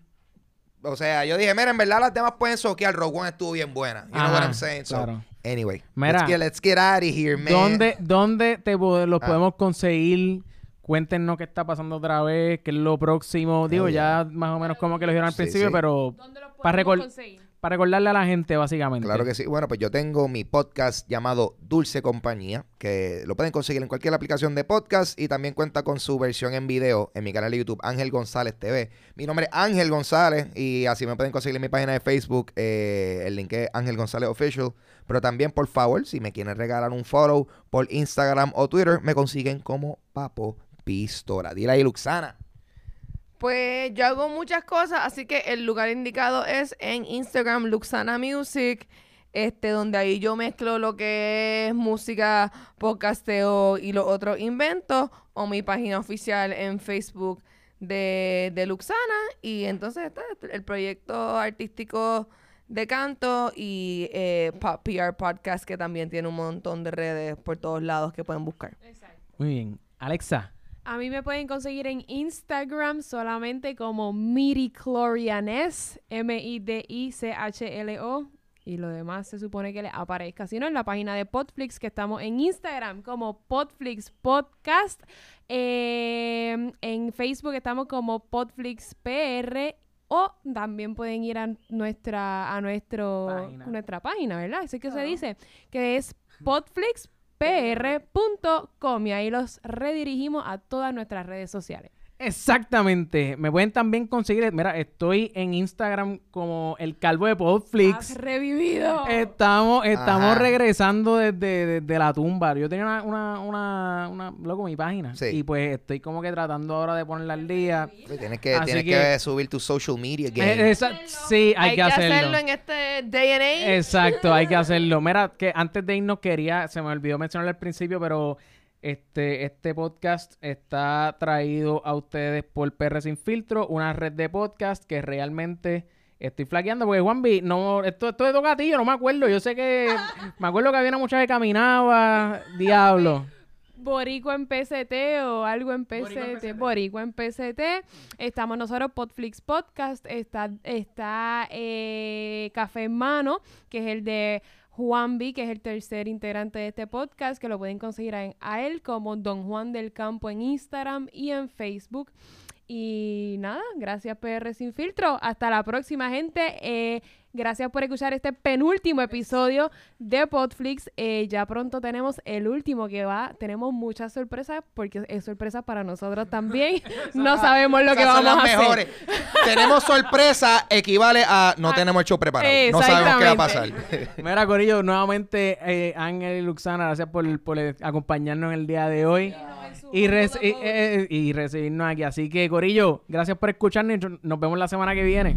O sea, yo dije, mira, en verdad las demás pueden soquear. Rogue One estuvo bien buena. You know what
Ajá,
I'm saying? So,
claro.
anyway,
Mira.
let's, get, let's get out of here, man.
¿Dónde, dónde te los
Ah.
podemos conseguir? Cuéntenos qué está pasando otra vez, qué es lo próximo. Digo,
Oh,
ya más o menos como que lo dijeron al
Sí,
principio,
sí.
pero
¿Dónde los
Para
conseguir?
para recordarle a la gente, básicamente.
Claro que sí. Bueno, pues yo tengo mi podcast llamado Dulce Compañía, que lo pueden conseguir en cualquier aplicación de podcast y también cuenta con su versión en video en mi canal de YouTube, Ángel González TV. Mi nombre es Ángel González y así me pueden conseguir en mi página de Facebook. eh, el link es Ángel González Official. Pero también, por favor, si me quieren regalar un follow por Instagram o Twitter, me consiguen como Papo Pistola. Dile ahí, Luxana.
Pues yo hago muchas cosas, así que el lugar indicado es en Instagram, Luxana Music, este, donde ahí yo mezclo lo que es música, podcasteo y los otros inventos, o mi página oficial en Facebook de, de Luxana, y entonces está el proyecto artístico de canto y eh, PR Podcast, que también tiene un montón de redes por todos lados que pueden buscar.
Muy bien. Alexa,
A mí me pueden conseguir en Instagram solamente como Midichlorianes, M-I-D-I-C-H-L-O. Y lo demás se supone que le aparezca. Si no, en la página de Podflix, que estamos en Instagram como Podflix Podcast. Eh, en Facebook estamos como Podflix PR. O también pueden ir a nuestra, a nuestro,
Página.
nuestra página, ¿verdad? Así que se dice que es podflixpr.com y ahí los redirigimos a todas nuestras redes sociales.
Exactamente. Me pueden también conseguir, mira, estoy en Instagram como el calvo de Podflix.
¡Has revivido!
Estamos, estamos
Ajá.
regresando desde, desde la tumba. Yo tenía una, una, una, una, loco, mi página.
Sí.
Y pues estoy como que tratando ahora de ponerla al día.
Tienes que,
Así
tienes
que-
que subir tu social media game.
Eh, esa- sí, hay, que hacerlo.
en este day and age.
Exacto, hay que hacerlo. Mira, que antes de irnos quería, se me olvidó mencionarlo al principio, pero este, este podcast está traído a ustedes por PR Sin Filtro, una red de podcast que realmente estoy flaqueando, porque Juanvi, no, esto, esto de tocatillo, no me acuerdo. Yo sé que, me acuerdo que había una muchacha que caminaba, diablo.
Boricua en PCT o algo en PCT. Boricua en PCT. Estamos nosotros, Podflix Podcast. Está, está eh, Café en Mano, que es el de Juan B, que es el tercer integrante de este podcast, que lo pueden conseguir a, a él como Don Juan del Campo en Instagram y en Facebook. Y nada, gracias PR Sin Filtro. Hasta la próxima, gente. Eh, gracias por escuchar este penúltimo episodio de Podflix. Eh, ya pronto tenemos el último que va. Tenemos muchas sorpresas porque es sorpresa para nosotros también. no sabemos lo que
son
vamos a
las
hacer.
mejores. tenemos sorpresa, equivale a no
Ah,
tenemos el show preparado. No sabemos qué va a pasar.
Mira, Corillo, nuevamente, eh, Ángel y Luxana, gracias por, por eh, acompañarnos en el día de hoy. Y, reci- eh, eh, y recibirnos aquí. Así que, Corillo, gracias por escucharnos y nos vemos la semana que viene.